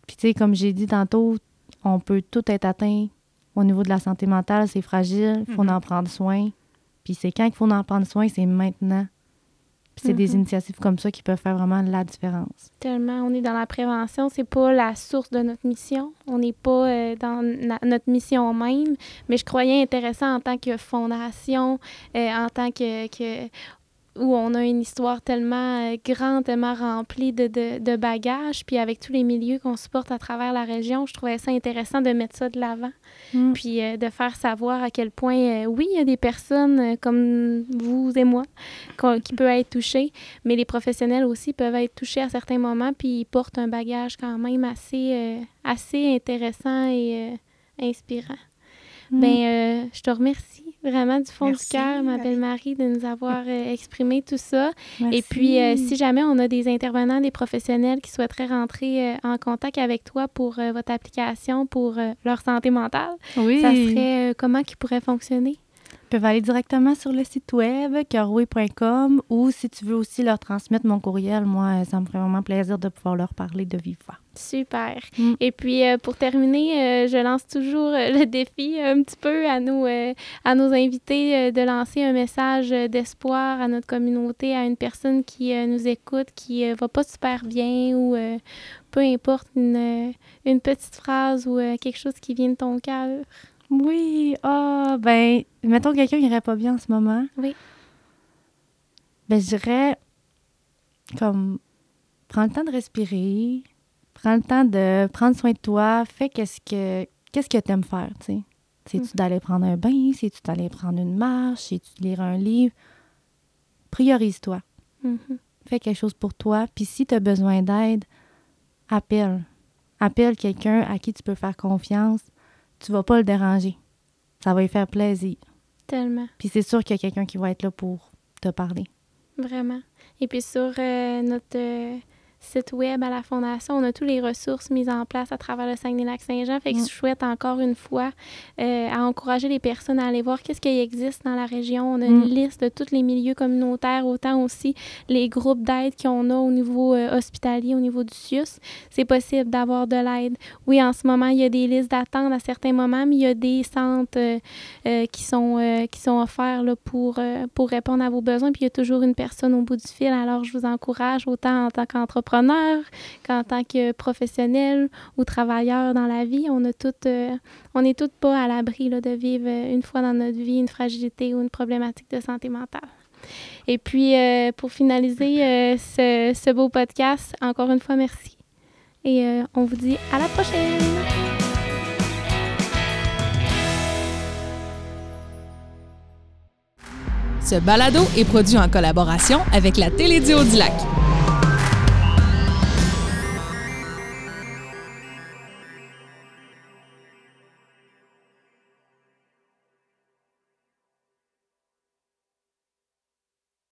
Puis, tu sais, comme j'ai dit tantôt, on peut tout être atteint au niveau de la santé mentale, c'est fragile, il faut en prendre soin. Puis, c'est quand il faut en prendre soin, c'est maintenant. C'est des Mhm. initiatives comme ça qui peuvent faire vraiment la différence. Tellement, on est dans la prévention, c'est pas la source de notre mission. On n'est pas euh, dans na- notre mission même, mais je croyais intéressant en tant que fondation, euh, en tant que, que- où on a une histoire tellement euh, grande, tellement remplie de, de, de bagages, puis avec tous les milieux qu'on supporte à travers la région, je trouvais ça intéressant de mettre ça de l'avant, Mm. puis euh, de faire savoir à quel point, euh, oui, il y a des personnes euh, comme vous et moi qui peuvent être touchées, mais les professionnels aussi peuvent être touchés à certains moments, puis ils portent un bagage quand même assez, assez intéressant et inspirant. Mm. Ben, je te remercie vraiment du fond Merci, du cœur, ma Marie. belle Marie, de nous avoir euh, exprimé tout ça. Et Merci. puis, euh, si jamais on a des intervenants, des professionnels qui souhaiteraient rentrer euh, en contact avec toi pour votre application, pour leur santé mentale, oui. ça serait comment qui pourrait fonctionner? Ils peuvent aller directement sur le site web, cœurroué.com, ou si tu veux aussi leur transmettre mon courriel, moi, ça me ferait vraiment plaisir de pouvoir leur parler de vive voix. Super. Mm. Et puis, euh, pour terminer, euh, je lance toujours euh, le défi euh, un petit peu à nos, euh, à nos invités euh, de lancer un message euh, d'espoir à notre communauté, à une personne qui euh, nous écoute, qui euh, va pas super bien ou euh, peu importe, une, euh, une petite phrase ou euh, quelque chose qui vient de ton cœur. Oui, ah, ben, mettons quelqu'un qui irait pas bien en ce moment. Oui. Ben, je dirais, comme, prends le temps de respirer, prends le temps de prendre soin de toi, fais qu'est-ce que, qu'est-ce que t'aimes faire, tu sais. C'est-tu Mhm. d'aller prendre un bain, c'est-tu d'aller prendre une marche, c'est-tu de lire un livre? Priorise-toi. Mhm. fais quelque chose pour toi. Puis si tu as besoin d'aide, appelle. Appelle quelqu'un à qui tu peux faire confiance. Tu vas pas le déranger. Ça va lui faire plaisir. Tellement. Puis c'est sûr qu'il y a quelqu'un qui va être là pour te parler. Vraiment. Et puis sur euh, notre euh, site web à la Fondation, on a toutes les ressources mises en place à travers le Saguenay-Lac-Saint-Jean. Fait que Mm. je souhaite encore une fois euh, à encourager les personnes à aller voir qu'est-ce qui existe dans la région. On a une Mm. liste de tous les milieux communautaires, autant aussi les groupes d'aide qu'on a au niveau euh, hospitalier, au niveau du CIUS. C'est possible d'avoir de l'aide. Oui, en ce moment, il y a des listes d'attente à certains moments, mais il y a des centres euh, qui, sont, qui sont offerts là, pour, pour répondre à vos besoins. Puis il y a toujours une personne au bout du fil. Alors, je vous encourage, autant en tant qu'entrepreneur qu'en tant que professionnel ou travailleur dans la vie, on a toutes, euh, on n'est toutes pas à l'abri de vivre euh, une fois dans notre vie une fragilité ou une problématique de santé mentale. Et puis, euh, pour finaliser ce, beau podcast, encore une fois, merci. Et on vous dit à la prochaine! Ce balado est produit en collaboration avec la Télédio du Lac.